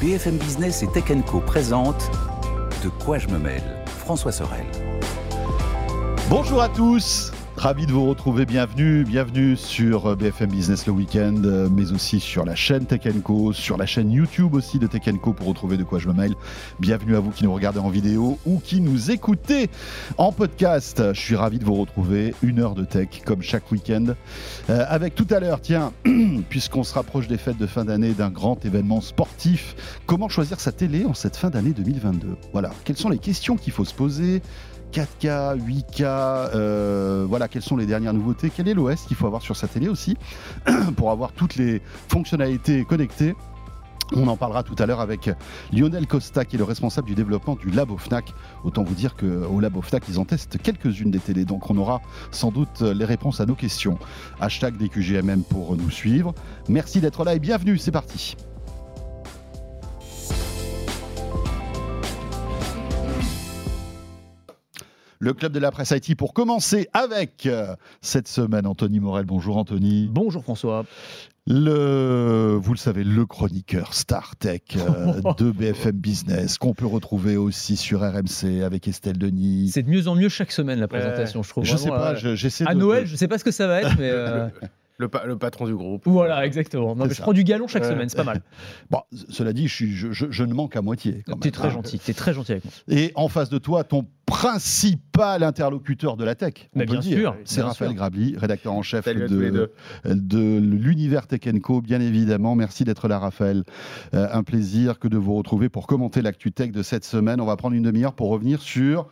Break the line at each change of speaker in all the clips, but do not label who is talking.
BFM Business et Tech Co présente De quoi je me mêle François Sorel.
Bonjour à tous Ravi de vous retrouver, bienvenue, bienvenue sur BFM Business le week-end, mais aussi sur la chaîne Tech Co, sur la chaîne YouTube aussi de Tech Co pour retrouver de quoi je me mail. Bienvenue à vous qui nous regardez en vidéo ou qui nous écoutez en podcast. Je suis ravi de vous retrouver, une heure de tech comme chaque week-end. Euh, avec tout à l'heure, tiens, puisqu'on se rapproche des fêtes de fin d'année d'un grand événement sportif, comment choisir sa télé en cette fin d'année 2022 Voilà, quelles sont les questions qu'il faut se poser? 4K, 8K, euh, voilà, quelles sont les dernières nouveautés, quel est l'OS qu'il faut avoir sur sa télé aussi, pour avoir toutes les fonctionnalités connectées. On en parlera tout à l'heure avec Lionel Costa, qui est le responsable du développement du Labo Fnac. Autant vous dire qu'au Labo Fnac, ils en testent quelques-unes des télés. Donc on aura sans doute les réponses à nos questions. Hashtag DQGMM pour nous suivre. Merci d'être là et bienvenue, c'est parti. Le club de la presse IT pour commencer avec euh, cette semaine Anthony Morel. Bonjour Anthony.
Bonjour François.
Le, vous le savez, le chroniqueur Star Tech euh, de BFM Business, qu'on peut retrouver aussi sur RMC avec Estelle Denis.
C'est de mieux en mieux chaque semaine la présentation, je trouve.
Je sais pas, euh, j'essaie
À Noël, je sais pas ce que ça va être, mais.
Le, patron du groupe.
Voilà, exactement. je prends du galon chaque semaine, c'est pas mal.
Bon, cela dit, je, je, ne manque à moitié.
Tu es très hein. gentil, tu es très gentil avec moi.
Et en face de toi, ton principal interlocuteur de la tech.
On bien sûr.
C'est Raphaël Grabli, rédacteur en chef de, de l'univers Tech Co, bien évidemment. Merci d'être là, Raphaël. Euh, un plaisir que de vous retrouver pour commenter l'actu tech de cette semaine. On va prendre une demi-heure pour revenir sur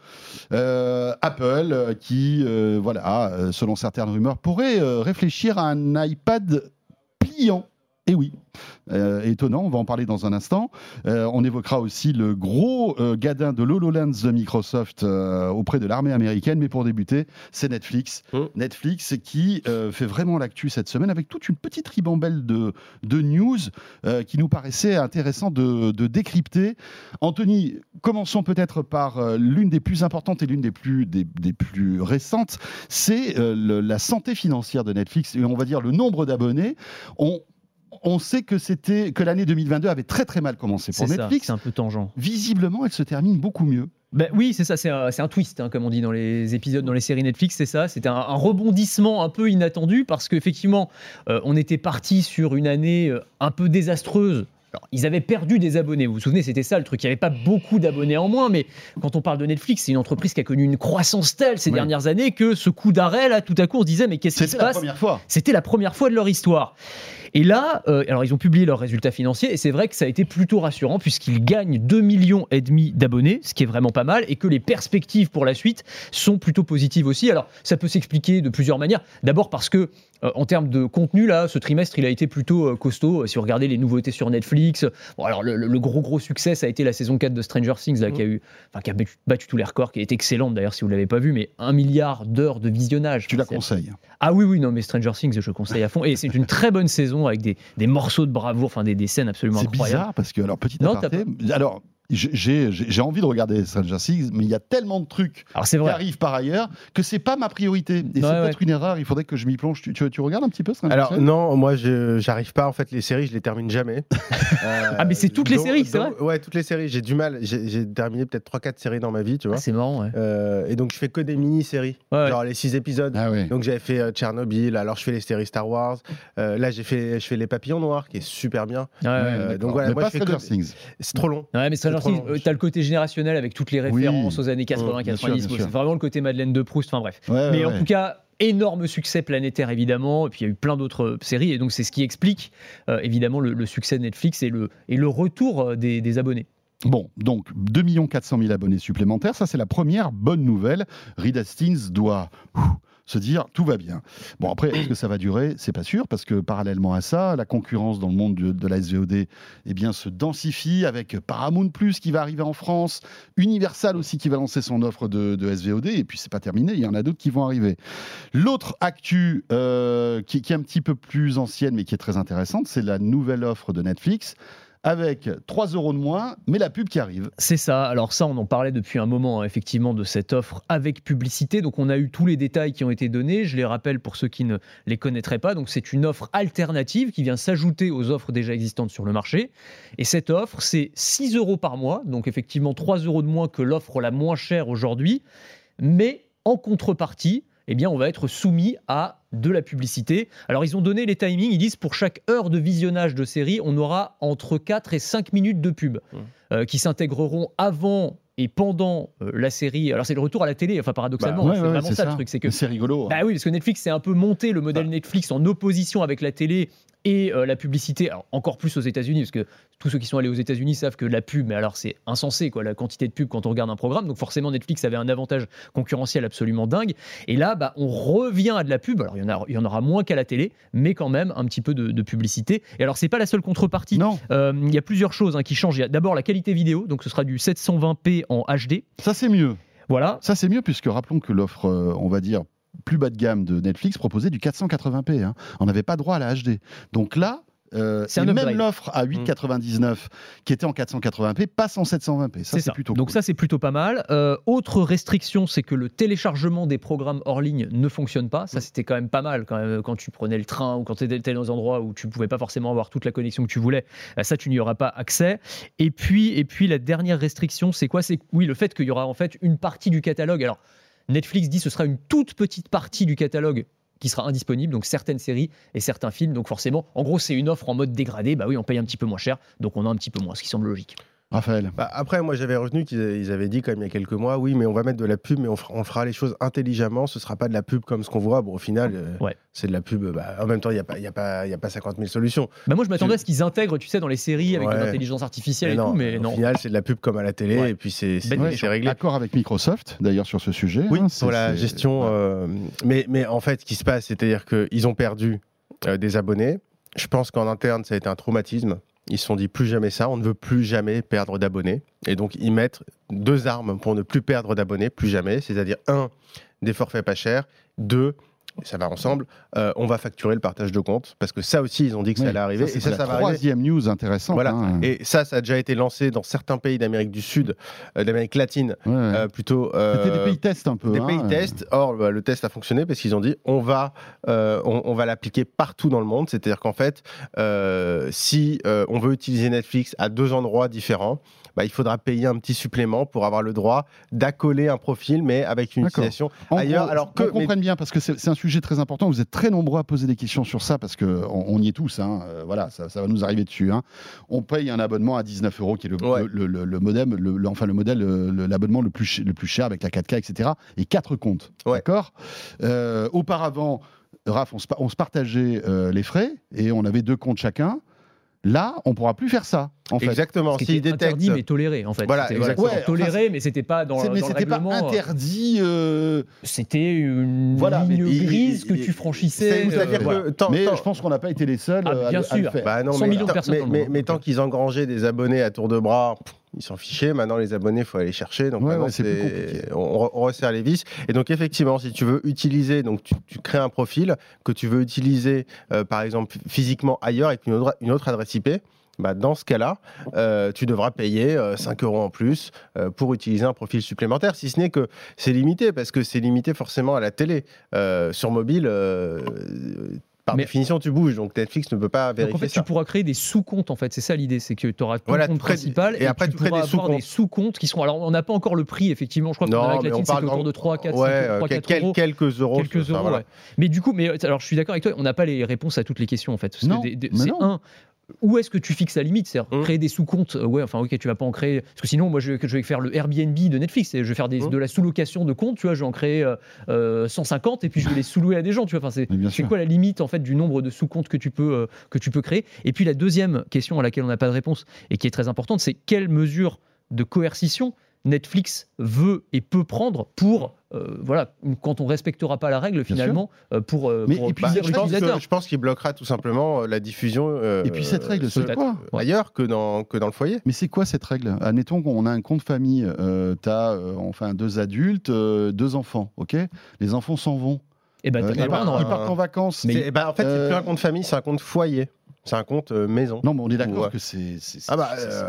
euh, Apple, euh, qui, voilà, selon certaines rumeurs, pourrait réfléchir à un iPad pliant. Et oui, euh, étonnant, on va en parler dans un instant. Euh, on évoquera aussi le gros euh, gadin de l'HoloLens de Microsoft auprès de l'armée américaine, mais pour débuter, c'est Netflix. Oh. Netflix qui fait vraiment l'actu cette semaine avec toute une petite ribambelle de, de news qui nous paraissait intéressant de, décrypter. Anthony, commençons peut-être par l'une des plus importantes et l'une des plus, des, des plus récentes, c'est la santé financière de Netflix et on va dire le nombre d'abonnés. On on sait que c'était que l'année 2022 avait très très mal commencé pour Netflix.
C'est un peu tangent.
Visiblement, elle se termine beaucoup mieux.
Ben oui, c'est ça, c'est un, twist, hein, comme on dit dans les épisodes, dans les séries Netflix, c'est ça. C'était un, rebondissement un peu inattendu parce qu'effectivement, euh, on était parti sur une année euh, un peu désastreuse ils avaient perdu des abonnés. Vous vous souvenez, c'était ça le truc. Il n'y avait pas beaucoup d'abonnés en moins, mais quand on parle de Netflix, c'est une entreprise qui a connu une croissance telle ces dernières années que ce coup d'arrêt, là, tout à coup, on se disait, mais qu'est-ce qui se passe?
C'était la première fois.
C'était la première fois de leur histoire. Et là, euh, alors ils ont publié leurs résultats financiers et c'est vrai que ça a été plutôt rassurant puisqu'ils gagnent 2 millions et demi d'abonnés, ce qui est vraiment pas mal, et que les perspectives pour la suite sont plutôt positives aussi. Alors ça peut s'expliquer de plusieurs manières. D'abord parce que euh, en termes de contenu, là, ce trimestre, il a été plutôt euh, costaud. Si vous regardez les nouveautés sur Netflix, bon, alors le, gros gros succès, ça a été la saison 4 de Stranger Things, là, qui a eu, enfin, qui a battu, tous les records, qui est excellente d'ailleurs si vous l'avez pas vu, mais un milliard d'heures de visionnage.
Tu la conseilles
Ah oui oui non, mais Stranger Things, je conseille à fond, et c'est une très bonne saison avec des, des morceaux de bravoure, enfin des, des scènes absolument incroyables.
C'est bizarre parce que alors petit aparté, alors j'ai envie de regarder Stranger Things, mais il y a tellement de trucs qui arrivent par ailleurs que c'est pas ma priorité. Et c'est peut-être une erreur. Il faudrait que je m'y plonge. Tu, tu, regardes un petit peu Stranger
Alors non, moi je j'arrive pas. En fait, les séries, je les termine jamais.
ah mais c'est toutes les séries, c'est vrai?
Ouais, toutes les séries. J'ai du mal. J'ai terminé peut-être 3-4 séries dans ma vie, tu vois. Ah,
c'est marrant. Ouais.
Euh, et donc je fais que des mini-séries, genre les 6 épisodes. Ah, donc j'avais fait euh, Tchernobyl. Alors je fais les séries Star Wars. Euh, là j'ai fait je fais les Papillons Noirs, qui est super bien.
donc voilà, moi je fais que...
C'est trop long.
Ouais, mais Stranger Things, t'as le côté générationnel avec toutes les références aux années 80-90. c'est vraiment le côté Madeleine de Proust. Enfin bref. Mais en tout cas, énorme succès planétaire évidemment, et puis il y a eu plein d'autres séries, et donc c'est ce qui explique euh, évidemment le, succès de Netflix et le, et le retour euh, des, abonnés.
Bon, donc 2 400 000 abonnés supplémentaires, ça c'est la première bonne nouvelle. Reed Hastings doit se dire tout va bien. Bon, après, est-ce que ça va durer? C'est pas sûr, parce que parallèlement à ça, la concurrence dans le monde de, la SVOD eh bien, se densifie avec Paramount Plus qui va arriver en France, Universal aussi qui va lancer son offre de, SVOD, et puis c'est pas terminé, il y en a d'autres qui vont arriver. L'autre actu euh, qui, qui est un petit peu plus ancienne, mais qui est très intéressante, c'est la nouvelle offre de Netflix avec 3 euros de moins, mais la pub qui arrive.
C'est ça. Alors ça, on en parlait depuis un moment, hein, effectivement, de cette offre avec publicité. Donc on a eu tous les détails qui ont été donnés. Je les rappelle pour ceux qui ne les connaîtraient pas. Donc c'est une offre alternative qui vient s'ajouter aux offres déjà existantes sur le marché. Et cette offre, c'est 6 euros par mois. Donc effectivement, 3 euros de moins que l'offre la moins chère aujourd'hui. Mais en contrepartie, eh bien, on va être soumis à de la publicité. Alors, ils ont donné les timings. Ils disent pour chaque heure de visionnage de série, on aura entre 4 et 5 minutes de pub mmh. euh, qui s'intégreront avant et pendant euh, la série, alors c'est le retour à la télé, enfin paradoxalement,
bah,
c'est vraiment ça, le truc,
c'est que c'est rigolo.
Hein. Bah oui, parce que Netflix c'est un peu monté le modèle bah. Netflix en opposition avec la télé et euh, la publicité, encore plus aux États-Unis, parce que tous ceux qui sont allés aux États-Unis savent que la pub, mais alors c'est insensé, quoi, la quantité de pub quand on regarde un programme. Donc forcément, Netflix avait un avantage concurrentiel absolument dingue. Et là, bah, on revient à de la pub. Alors il y en, a, il y en aura moins qu'à la télé, mais quand même un petit peu de, publicité. Et alors, c'est pas la seule contrepartie.
Non.
Euh, il y a plusieurs choses hein, qui changent. Il y a d'abord la qualité vidéo, donc ce sera du 720p en HD.
Ça, c'est mieux.
Voilà.
Ça, c'est mieux, puisque rappelons que l'offre, euh, on va dire, plus bas de gamme de Netflix proposait du 480p. Hein. On n'avait pas droit à la HD. Donc là, euh, c'est même l'offre à 8,99 mm. qui était en 480p passe en 720p. Ça, c'est plutôt
Donc ça, c'est plutôt pas mal. Euh, autre restriction, c'est que le téléchargement des programmes hors ligne ne fonctionne pas. Ça, mm. c'était quand même pas mal quand, même, quand tu prenais le train ou quand tu étais dans des endroits où tu pouvais pas forcément avoir toute la connexion que tu voulais. Euh, ça, tu n'y auras pas accès. Et puis, et puis la dernière restriction, c'est quoi? C'est oui, le fait qu'il y aura en fait une partie du catalogue. Alors Netflix dit que ce sera une toute petite partie du catalogue qui sera indisponible, donc certaines séries et certains films. Donc forcément, en gros, c'est une offre en mode dégradé. Bah oui, on paye un petit peu moins cher, donc on a un petit peu moins, ce qui semble logique.
Raphaël.
Bah, après, moi j'avais retenu qu'ils avaient dit quand même il y a quelques mois, oui, mais on va mettre de la pub, mais on fera, les choses intelligemment. Ce sera pas de la pub comme ce qu'on voit. Bon, au final, euh, c'est de la pub. Bah, en même temps, il n'y a, pas, y a, pas, a pas 50 000 solutions.
Bah moi, je m'attendais à ce qu'ils intègrent, tu sais, dans les séries avec l'intelligence artificielle et tout, mais non.
Au final, c'est de la pub comme à la télé, et puis c'est réglé.
D'accord avec Microsoft, d'ailleurs, sur ce sujet.
Oui, hein, sur la gestion. Euh, mais, mais en fait, ce qui se passe, c'est-à-dire qu'ils ont perdu euh, des abonnés. Je pense qu'en interne, ça a été un traumatisme. Ils se sont dit plus jamais ça, on ne veut plus jamais perdre d'abonnés. Et donc ils mettent deux armes pour ne plus perdre d'abonnés, plus jamais. C'est-à-dire un, des forfaits pas chers, deux, ça va ensemble, euh, on va facturer le partage de comptes, parce que ça aussi, ils ont dit que ça allait arriver.
et ça, ça va troisième news intéressante.
Voilà. Hein. Et ça, ça a déjà été lancé dans certains pays d'Amérique du Sud, euh, d'Amérique latine, euh, plutôt.
C'était des pays tests un peu.
Des pays
hein.
tests. Or, bah, le test a fonctionné parce qu'ils ont dit on va, on, va l'appliquer partout dans le monde. C'est-à-dire qu'en fait, si on veut utiliser Netflix à deux endroits différents, bah, il faudra payer un petit supplément pour avoir le droit d'accoler un profil, mais avec une utilisation ailleurs.
alors que, on comprenne bien, parce que c'est un sujet très important. Vous êtes très nombreux à poser des questions sur ça, parce qu'on on y est tous. Hein. Euh, voilà, ça, va nous arriver dessus. Hein. On paye un abonnement à 19 euros, qui est le, le, modem, le, enfin le modèle, l'abonnement le, plus, le plus cher avec la 4K, etc. Et quatre comptes. D'accord? Euh, Auparavant, Raph, on se, partageait euh, les frais et on avait deux comptes chacun. Là, on pourra plus faire ça. En fait.
Exactement.
S'il détecte... interdit mais toléré en fait.
Voilà, exactement.
toléré, mais c'était pas dans, mais
dans le règlement. Pas interdit. Euh...
C'était une voilà, ligne grise que tu franchissais.
Euh, mais je pense qu'on n'a pas été les seuls
ah, bien
à,
sûr.
le faire.
Bah non, 100 millions de personnes.
Mais, mais tant qu'ils engrangeaient des abonnés à tour de bras ils s'en fichaient. Maintenant, les abonnés, il faut aller chercher. Donc, on, on, resserre les vis. Et donc, effectivement, si tu veux utiliser, donc tu, crées un profil que tu veux utiliser, euh, par exemple, physiquement ailleurs avec une autre, une autre adresse IP. Bah, dans ce cas-là, euh, tu devras payer 5 euh, euros en plus pour utiliser un profil supplémentaire, si ce n'est que c'est limité, parce que c'est limité forcément à la télé. sur mobile, par définition, tu bouges, donc Netflix ne peut pas vérifier
donc en fait,
tu
pourras créer des sous-comptes, en fait, c'est ça l'idée, c'est que tu auras ton compte principal et, après tu, pourras avoir des sous-comptes qui seront. Alors, on n'a pas encore le prix, effectivement, je crois que avec la c'est autour de 3, 4,
ouais, 3, 4 euros. Quelques euros.
Quelques euros, ouais. Mais du coup, mais alors je suis d'accord avec toi, on n'a pas les réponses à toutes les questions, en fait.
c'est
un, où est-ce que tu fixes la limite? C'est mmh. créer des sous-comptes. Euh, ouais, enfin, ok, tu vas pas en créer. Parce que sinon, moi, je, je vais faire le Airbnb de Netflix. Et je vais faire des, mmh. de la sous-location de comptes. Tu vois, je vais en créer 150 euh, euh, et puis je vais les sous-louer à des gens. Tu vois, enfin, c'est quoi la limite en fait du nombre de sous-comptes que tu peux que tu peux créer? Et puis la deuxième question à laquelle on n'a pas de réponse et qui est très importante, c'est quelle mesure de coercition Netflix veut et peut prendre pour euh, voilà quand on respectera pas la règle finalement euh, pour, euh,
mais, bah, je, pense qu'il bloquera tout simplement la diffusion
et puis cette règle c'est quoi
ailleurs que dans que dans le foyer.
Mais c'est quoi cette règle? Admettons qu'on a un compte famille tu as enfin deux adultes deux enfants ok? Les enfants s'en vont.
Et ben,
Euh,
t'as
ils,
pas
partent,
un-
ils partent en vacances.
Mais-
bah, en fait, c'est
Euh,
plus un compte famille, c'est un compte foyer. C'est un compte euh, maison.
Non, mais on est d'accord
Ouais.
que c'est c'est-
Ah bah,
c'est-
euh,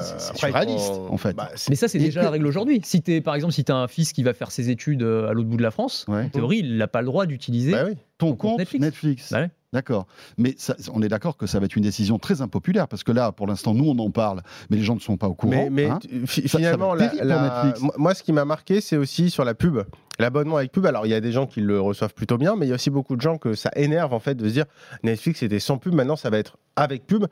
on-
en fait.
bah,
Mais ça, c'est déjà
que-
la règle aujourd'hui. Si t'es, par exemple, si tu as un fils qui va faire ses études euh, à l'autre bout de la France,
Ouais.
en théorie, il n'a pas le droit d'utiliser.
bah oui.
Ton
compte
compte
Netflix.
Netflix.
Bah ouais.
D'accord. Mais ça- on est d'accord que ça va être une décision très impopulaire parce que là, pour l'instant, nous, on en parle, mais les gens ne sont pas au courant.
Mais, mais
hein. Ça- ça
finalement, la- moi, ce qui m'a marqué, c'est aussi sur la pub. L'abonnement avec pub, alors il y a des gens qui le reçoivent plutôt bien, mais il y a aussi beaucoup de gens que ça énerve en fait de se dire Netflix était sans pub, maintenant ça va être avec pub.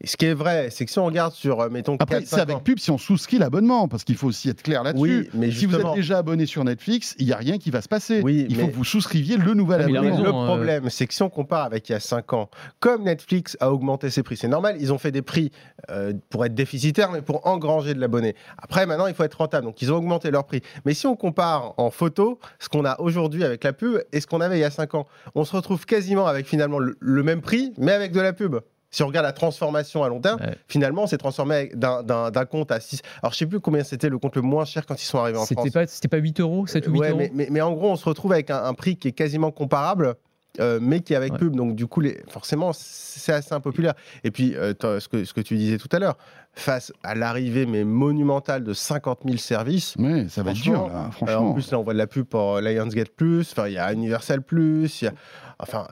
Et ce qui est vrai, c'est que si on regarde sur, euh, mettons,
Après,
4,
c'est avec pub si on souscrit l'abonnement, parce qu'il faut aussi être clair là-dessus.
Oui, mais
si vous êtes déjà abonné sur Netflix, il n'y a rien qui va se passer.
Oui,
il faut que vous souscriviez le nouvel
Ah,
abonnement.
raison.
Le
euh,
problème, c'est que si on compare avec il y a 5 ans, comme Netflix a augmenté ses prix, c'est normal, ils ont fait des prix euh, pour être déficitaires, mais pour engranger de l'abonné. Après, maintenant, il faut être rentable, donc ils ont augmenté leur prix. Mais si on compare en photo ce qu'on a aujourd'hui avec la pub et ce qu'on avait il y a 5 ans, on se retrouve quasiment avec finalement le, le même prix, mais avec de la pub. Si on regarde la transformation à long terme,
Ouais.
finalement, on s'est transformé d'un- compte à 6. Alors, je sais plus combien c'était le compte le moins cher quand ils sont arrivés en France.
C'était pas, pas 8 euros, 7 ou 8
Ouais,
euros
mais, mais- mais en gros, on se retrouve avec un, un prix qui est quasiment comparable, euh, mais qui est avec
Ouais.
pub. Donc, du coup, les, forcément, c'est assez impopulaire. Et puis, euh, ce, que, ce que tu disais tout à l'heure, face à l'arrivée mais monumentale de 50 000 services.
Oui, ça va être dur, là,
euh,
franchement.
en plus, là, on voit de la pub pour euh, Lionsgate Plus, enfin, il y a Universal Plus, il y a, enfin,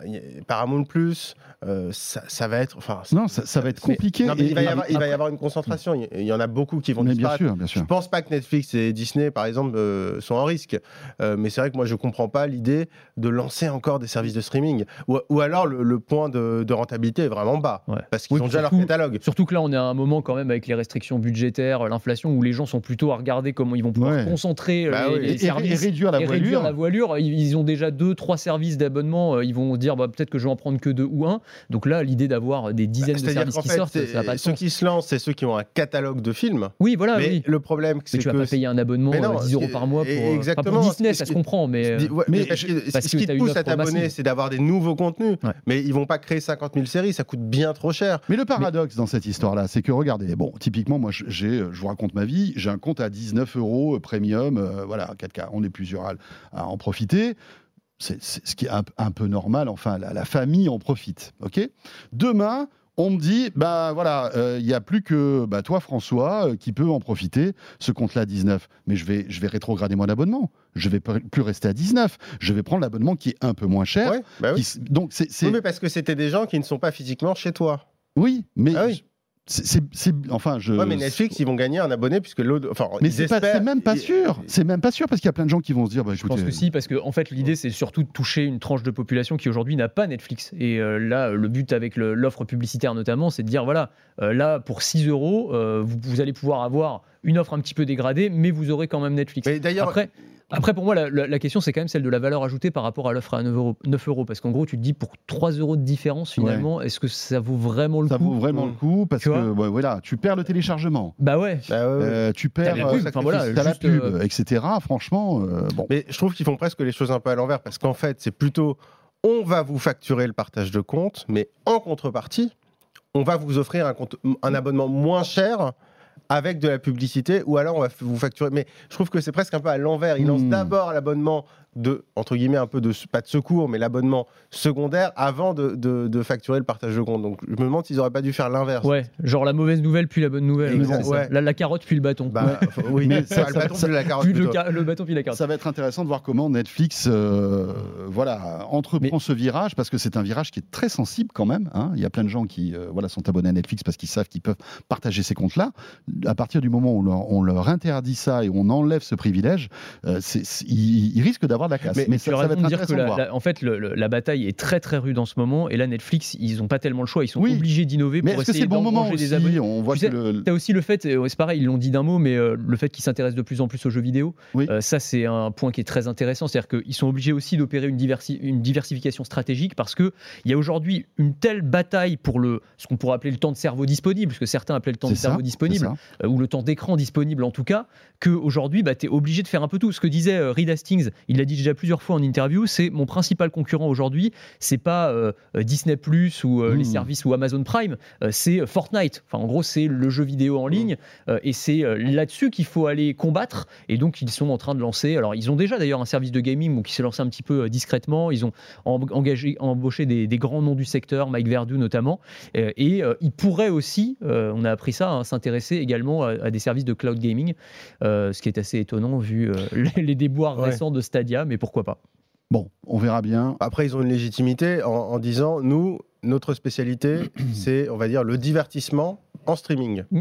Paramount Plus. euh, ça, ça va être, enfin,
non, ça, ça va être
mais-
compliqué.
non, mais
Et-
il va y avoir, il va y
après-
avoir une concentration. Il y- en a beaucoup qui vont
Mais bien
disparaître.
sûr, bien
Je
sûr.
pense pas que Netflix et Disney, par exemple, euh, sont en risque. Euh, mais c'est vrai que moi, je comprends pas l'idée de lancer encore des services de streaming. Ou, ou alors, le, le point de, de rentabilité est vraiment bas.
Ouais.
Parce qu'ils
Oui,
ont déjà leur catalogue.
Surtout que là, on est à un moment quand même avec les restrictions budgétaires, l'inflation, où les gens sont plutôt à regarder comment ils vont pouvoir
Ouais.
concentrer
Bah
les,
oui.
les
Et,
services.
et réduire la
et
voilure.
réduire la voilure. Ils, ils ont déjà deux, trois services d'abonnement. Ils vont dire bah, peut-être que je vais en prendre que deux ou un. Donc là, l'idée d'avoir des dizaines de
Bah,
services qui
fait,
sortent, ça n'a pas de
ceux
sens.
qui se lancent, c'est ceux qui ont un catalogue de films.
Oui, voilà,
mais
oui.
le problème, c'est
tu vas
que.
pas payer un abonnement
Mais non,
euh, 10 euros par mois pour, euh,
exactement,
pour Disney, ça se comprend, mais euh,
ouais,
mais
mais parce
je-
que
parce
ce
que
qui te
une
pousse à t'abonner, c'est d'avoir des nouveaux contenus.
Ouais.
Mais ils vont pas créer 50 000 séries, ça coûte bien trop cher.
Mais le paradoxe dans cette histoire-là, c'est que regardez, bon, typiquement, moi, j'ai, je vous raconte ma vie, j'ai un compte à 19 euros euh, premium, euh, voilà, 4K, on est plusieurs à, à en profiter. C'est ce qui est un, un peu normal, enfin, la, la famille en profite, ok? Demain, on me dit, bah voilà, euh, il n'y a plus que bah, toi, François, euh, qui peut en profiter, ce compte-là à 19. Mais je vais, je vais rétrograder mon abonnement. Je vais plus rester à 19. Je vais prendre l'abonnement qui est un peu moins cher.
Ouais, bah oui.
qui donc, c'est. c'est-
Oui, mais parce que c'était des gens qui ne sont pas physiquement chez toi.
Oui, mais.
Ah oui.
C'est- c'est- c'est- enfin, je.
Ouais, mais Netflix, ils vont gagner un abonné puisque l'autre. Enfin,
Mais c'est pas-
espèrent-
c'est même pas sûr. C'est même pas sûr parce qu'il y a plein de gens qui vont se dire, bah,
Je pense
écoutez,
que si, parce que en fait, l'idée, c'est surtout de toucher une tranche de population qui aujourd'hui n'a pas Netflix. Et euh, là, le but avec le- l'offre publicitaire notamment, c'est de dire voilà, euh, là, pour 6 euros, euh, vous, vous allez pouvoir avoir une offre un petit peu dégradée, mais vous aurez quand même Netflix.
Mais d'ailleurs,
Après, après, pour moi, la, la- la question, c'est quand même celle de la valeur ajoutée par rapport à l'offre à 9 euros, 9 euros. Parce qu'en gros, tu te dis, pour 3 euros de différence, finalement, est-ce que ça vaut vraiment le
ça
coup
vaut vraiment
Mm.
le coup parce
Tu
que ouais, voilà, tu perds le téléchargement.
Bah ouais.
bah, ouais, ouais.
euh, tu perds
T'as la
euh,
pub, enfin, voilà,
t'as la pub,
euh,
etc. Franchement, euh, bon.
Mais je trouve qu'ils font presque les choses un peu à l'envers parce qu'en fait, c'est plutôt on va vous facturer le partage de compte, mais en contrepartie, on va vous offrir un, compte, un abonnement moins cher avec de la publicité ou alors on va vous facturer. Mais je trouve que c'est presque un peu à l'envers. Ils lancent
Hmm.
d'abord l'abonnement de, entre guillemets, un peu de, pas de secours, mais l'abonnement secondaire avant de, de- de facturer le partage de compte. Donc je me demande s'ils auraient pas dû faire l'inverse.
Ouais, genre la mauvaise nouvelle puis la bonne nouvelle. Ouais,
ouais.
La, la carotte puis le bâton.
Bah, oui,
Mais
mais
ça-
le bâton,
ça-
c'est la carotte
Puis le,
plutôt.
ca- le bâton puis la carotte.
Ça va être intéressant de voir comment Netflix euh, voilà, entreprend
Mais-
ce virage, parce que c'est un virage qui est très sensible quand même. hein. Il y a plein de gens qui euh, voilà, sont abonnés à Netflix parce qu'ils savent qu'ils peuvent partager ces comptes-là. À partir du moment où on leur, on leur interdit ça et on enlève ce privilège, euh, ils risquent d'avoir de la casse.
Mais,
ça,
as
ça va être
dire que la, en fait, le- le- la bataille est très très rude en ce moment. Et là, Netflix, ils n'ont pas tellement le choix. Ils sont
Oui.
obligés d'innover pour
que
essayer
le bon moment aussi
des abonnés.
On voit
Tu
que
sais,
le-
T'as aussi le fait, euh, c'est pareil, ils l'ont dit d'un mot, mais euh, le fait qu'ils s'intéressent de plus en plus aux jeux vidéo,
Oui.
euh, ça c'est un point qui est très intéressant. C'est-à-dire qu'ils sont obligés aussi d'opérer une, diversi- une diversification stratégique parce qu'il y a aujourd'hui une telle bataille pour le, ce qu'on pourrait appeler le temps de cerveau disponible, ce que certains appelaient le temps de
ça,
cerveau disponible, euh, ou le temps d'écran disponible en tout cas, qu'aujourd'hui, bah, tu es obligé de faire un peu tout. Ce que disait Reed Hastings, il l'a dit déjà plusieurs fois en interview, c'est mon principal concurrent aujourd'hui, c'est pas euh, Disney Plus ou les
Mmh.
services ou Amazon Prime, euh, c'est Fortnite. Enfin, en gros, c'est le jeu vidéo en ligne euh, et c'est euh, là-dessus qu'il faut aller combattre. Et donc, ils sont en train de lancer. Alors, ils ont déjà d'ailleurs un service de gaming bon, qui s'est lancé un petit peu euh, discrètement. Ils ont en- engagé, embauché des, des grands noms du secteur, Mike Verdu notamment. Euh, et euh, ils pourraient aussi, euh, on a appris ça, hein, s'intéresser également à, à des services de cloud gaming, euh, ce qui est assez étonnant vu euh, les, les déboires
Ouais.
récents de Stadia, mais pourquoi pas?
Bon, on verra bien.
Après, ils ont une légitimité en, en disant nous, notre spécialité, c'est, on va dire, le divertissement en streaming.
Mm.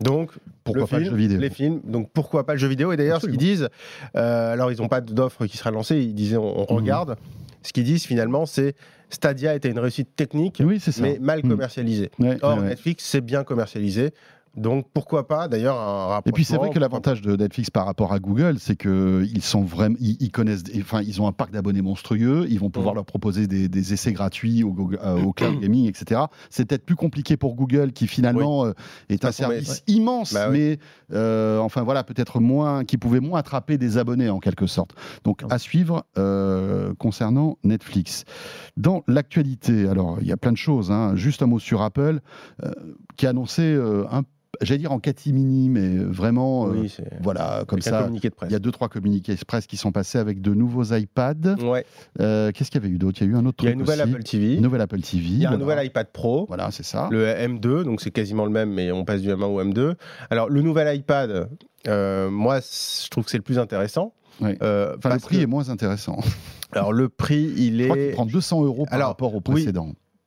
Donc,
Pourquoi
le
pas le jeu vidéo
les films, donc pourquoi pas le jeu vidéo? Et d'ailleurs, ce qu'ils disent, euh, alors ils n'ont pas d'offre qui sera lancée, ils disaient on, on
Mhm.
regarde. Ce qu'ils disent finalement, c'est Stadia était une réussite technique,
Oui,
mais mal
Mm.
commercialisée.
Ouais,
Or,
ouais.
Netflix, c'est bien commercialisé. Donc, pourquoi pas, d'ailleurs, un.
Et puis c'est vrai que l'avantage de Netflix par rapport à Google, c'est que ils sont vraiment, ils, ils connaissent, enfin ils ont un parc d'abonnés monstrueux. Ils vont pouvoir
Mm.
leur proposer des, des essais gratuits au, Google- euh, au cloud gaming, etc. C'est peut-être plus compliqué pour Google, qui finalement euh, est un service immense,
Bah oui.
mais euh, enfin voilà, peut-être moins, qui pouvait moins attraper des abonnés en quelque sorte. Donc à suivre euh, concernant Netflix. Dans l'actualité, alors il y a plein de choses. hein. Juste un mot sur Apple, euh, qui a annoncé euh, un j'allais dire en catimini, mais vraiment, euh,
Oui,
voilà, comme ça.
presse.
Il y a deux, trois communiqués express qui sont passés avec de nouveaux iPads.
Ouais.
Euh, Qu'est-ce qu'il y avait eu d'autre? Il y a eu un autre
Il y a
truc
une nouvelle
aussi.
Apple TV.
Une nouvelle Apple TV.
Il y a un nouvel iPad Pro.
Voilà, c'est ça.
Le M2, donc c'est quasiment le même, mais on passe du M1 au M2. Alors, le nouvel iPad, euh, moi, je trouve que c'est le plus intéressant.
Enfin, le prix
que-
est moins intéressant.
Alors, le prix, il
Je crois
est.
qu'il prend 200 euros par
Alors,
rapport au
oui.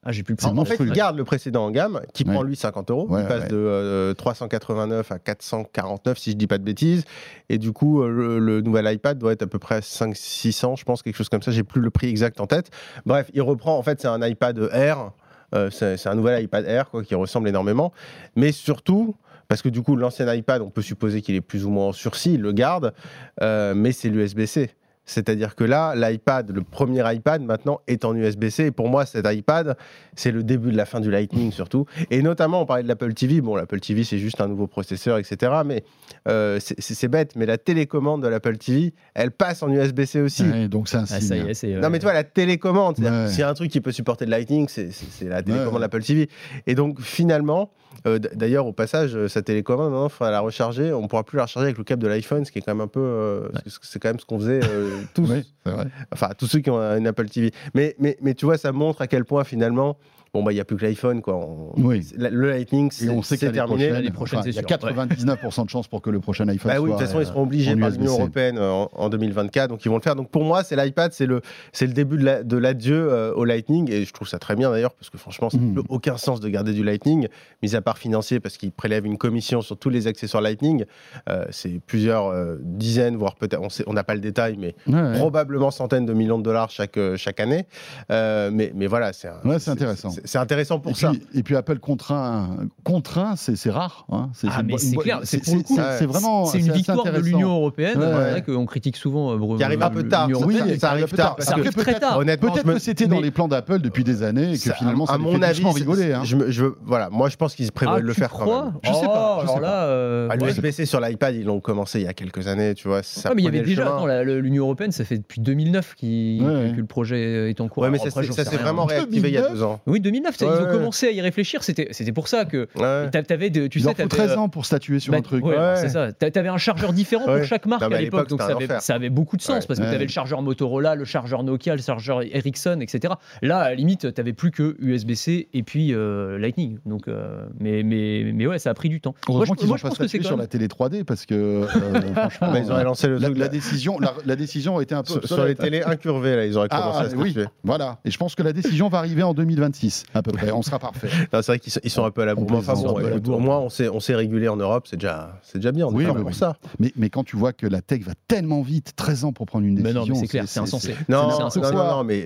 Ah, j'ai plus le
C'est
En, fait, il garde le précédent en gamme, qui
Ouais.
prend lui 50 euros.
Ouais,
il passe
ouais.
de euh, 389 à 449, si je dis pas de bêtises. Et du coup, euh, le, le nouvel iPad doit être à peu près 500-600, je pense, quelque chose comme ça. J'ai plus le prix exact en tête. Bref, il reprend. En fait, c'est un iPad Air. Euh, c'est c'est un nouvel iPad Air quoi, qui ressemble énormément. Mais surtout, parce que du coup, l'ancien iPad, on peut supposer qu'il est plus ou moins en sursis, il le garde, euh, mais c'est l'USB-C. C'est-à-dire que là, l'iPad, le premier iPad maintenant est en USB-C. Et pour moi, cet iPad, c'est le début de la fin du Lightning surtout. Et notamment, on parlait de l'Apple TV. Bon, l'Apple TV, c'est juste un nouveau processeur, etc. Mais euh, c'est- bête. Mais la télécommande de l'Apple TV, elle passe en USB-C aussi.
Ouais, donc c'est un
Ah, ça y est, c'est.
Non, mais tu vois, la télécommande, c'est-à-dire
Ouais.
que s'il y a un truc qui peut supporter le Lightning, c'est c'est- c'est la télécommande
Ouais.
de l'Apple TV. Et donc, finalement, euh, d'ailleurs, au passage, euh, sa télécommande, il faudra la recharger. On ne pourra plus la recharger avec le câble de l'iPhone, ce qui est quand même un peu. euh, c'est- C'est quand même ce qu'on faisait euh, tous.
Oui, c'est vrai.
Enfin, tous ceux qui ont une Apple TV. Mais, mais, mais tu vois, ça montre à quel point, finalement, bon, bah, il n'y a plus que l'iPhone, quoi. On-
Oui.
Le Lightning,
Et on sait
c'est terminé.
enfin, il y a
c'est sûr, ouais.
99% de chances pour que le prochain iPhone
Bah oui, de
soit
toute façon, ils seront obligés par l'Union européenne euh, en, en 2024, donc ils vont le faire. Donc pour moi, c'est l'iPad, c'est le, c'est le début de la- de l'adieu euh, au Lightning, et je trouve ça très bien d'ailleurs, parce que franchement, ça n'a
Mm.
plus aucun sens de garder du Lightning, mis à part financier, parce qu'ils prélèvent une commission sur tous les accessoires Lightning. Euh, c'est plusieurs euh, dizaines, voire peut-être, on n'a pas le détail, mais
Ouais, ouais.
probablement centaines de millions de dollars chaque, chaque année. Euh, mais, mais voilà, c'est un-
Ouais, c'est intéressant.
C'est c'est intéressant pour
et,
ça.
puis, et puis Apple contraint, contraint c'est c'est rare. hein. C'est
Ah,
c'est
c'est clair, c'est
c'est-
pour le coup,
c'est- c'est vraiment.
C'est une victoire de l'Union européenne.
Ouais,
C'est
ouais.
vrai qu'on critique souvent euh.
Qui arrive un peu tard.
Oui,
ça arrive tard.
ça arrive
très
peut-être-
tard.
Honnêtement,
Peut-être que c'était dans les plans d'Apple depuis des années et que finalement, ça
à mon
fait
avis, c'est-
rigoler. hein.
je, voilà, moi je pense qu'ils prévoient
Ah,
de le faire quand même.
Je sais pas,
Oh,
je sais
alors
pas.
là, euh,
Ah. L'USB-C sur l'iPad, ils l'ont commencé il y a quelques années, tu vois. Ça
Ah, mais il y avait déjà l'Union européenne, ça fait depuis 2009 qui-
Ouais, ouais.
que le projet est en cours.
Ouais, mais ça, s'est- vraiment réactivé il y a
2009?
deux ans.
Oui, 2009, ça,
Ouais,
ils ont commencé à y réfléchir. C'était c'était pour ça que
Ouais.
t'a- t'avais, de- tu
Il
sais,
leur faut
t'avais,
13
euh,
ans pour statuer sur
bah,
un truc.
ouais,
Ouais.
c'est ça. T'a- T'avais un chargeur différent
Ouais.
pour chaque marque
Non,
à
à
l'époque, donc ça avait,
enfer.
ça avait beaucoup de sens
Ouais.
parce que
Ouais.
tu avais le chargeur Motorola, le chargeur Nokia, le chargeur Ericsson, etc. Là, à la limite, tu n'avais plus que USB-C et puis euh, Lightning. Donc, euh, mais, mais, mais ouais, ça a pris du temps. Moi, je,
qu'ils
moi,
ont
je
pas
pense que c'est
sur la télé 3D parce que euh, franchement,
Ah, bah, ils auraient lancé le
la, décision, la, la décision a été un peu
Sur, sur les télés incurvées, là, ils auraient commencé
Ah
à se
oui,
situer.
voilà. Et je pense que la décision va arriver en 2026 à peu près. On sera parfait.
C'est vrai qu'ils sont, un peu à la bourre.
On
Enfin, bon,
ouais.
moins, on s'est, on s'est régulé en Europe, c'est déjà, c'est déjà bien. On est
Oui,
pour
oui.
ça.
Mais, mais quand tu vois que la tech va tellement vite, 13 ans pour prendre une
Mais
décision,
non, c'est clair, c'est insensé.
Non,
C'est
non, mais,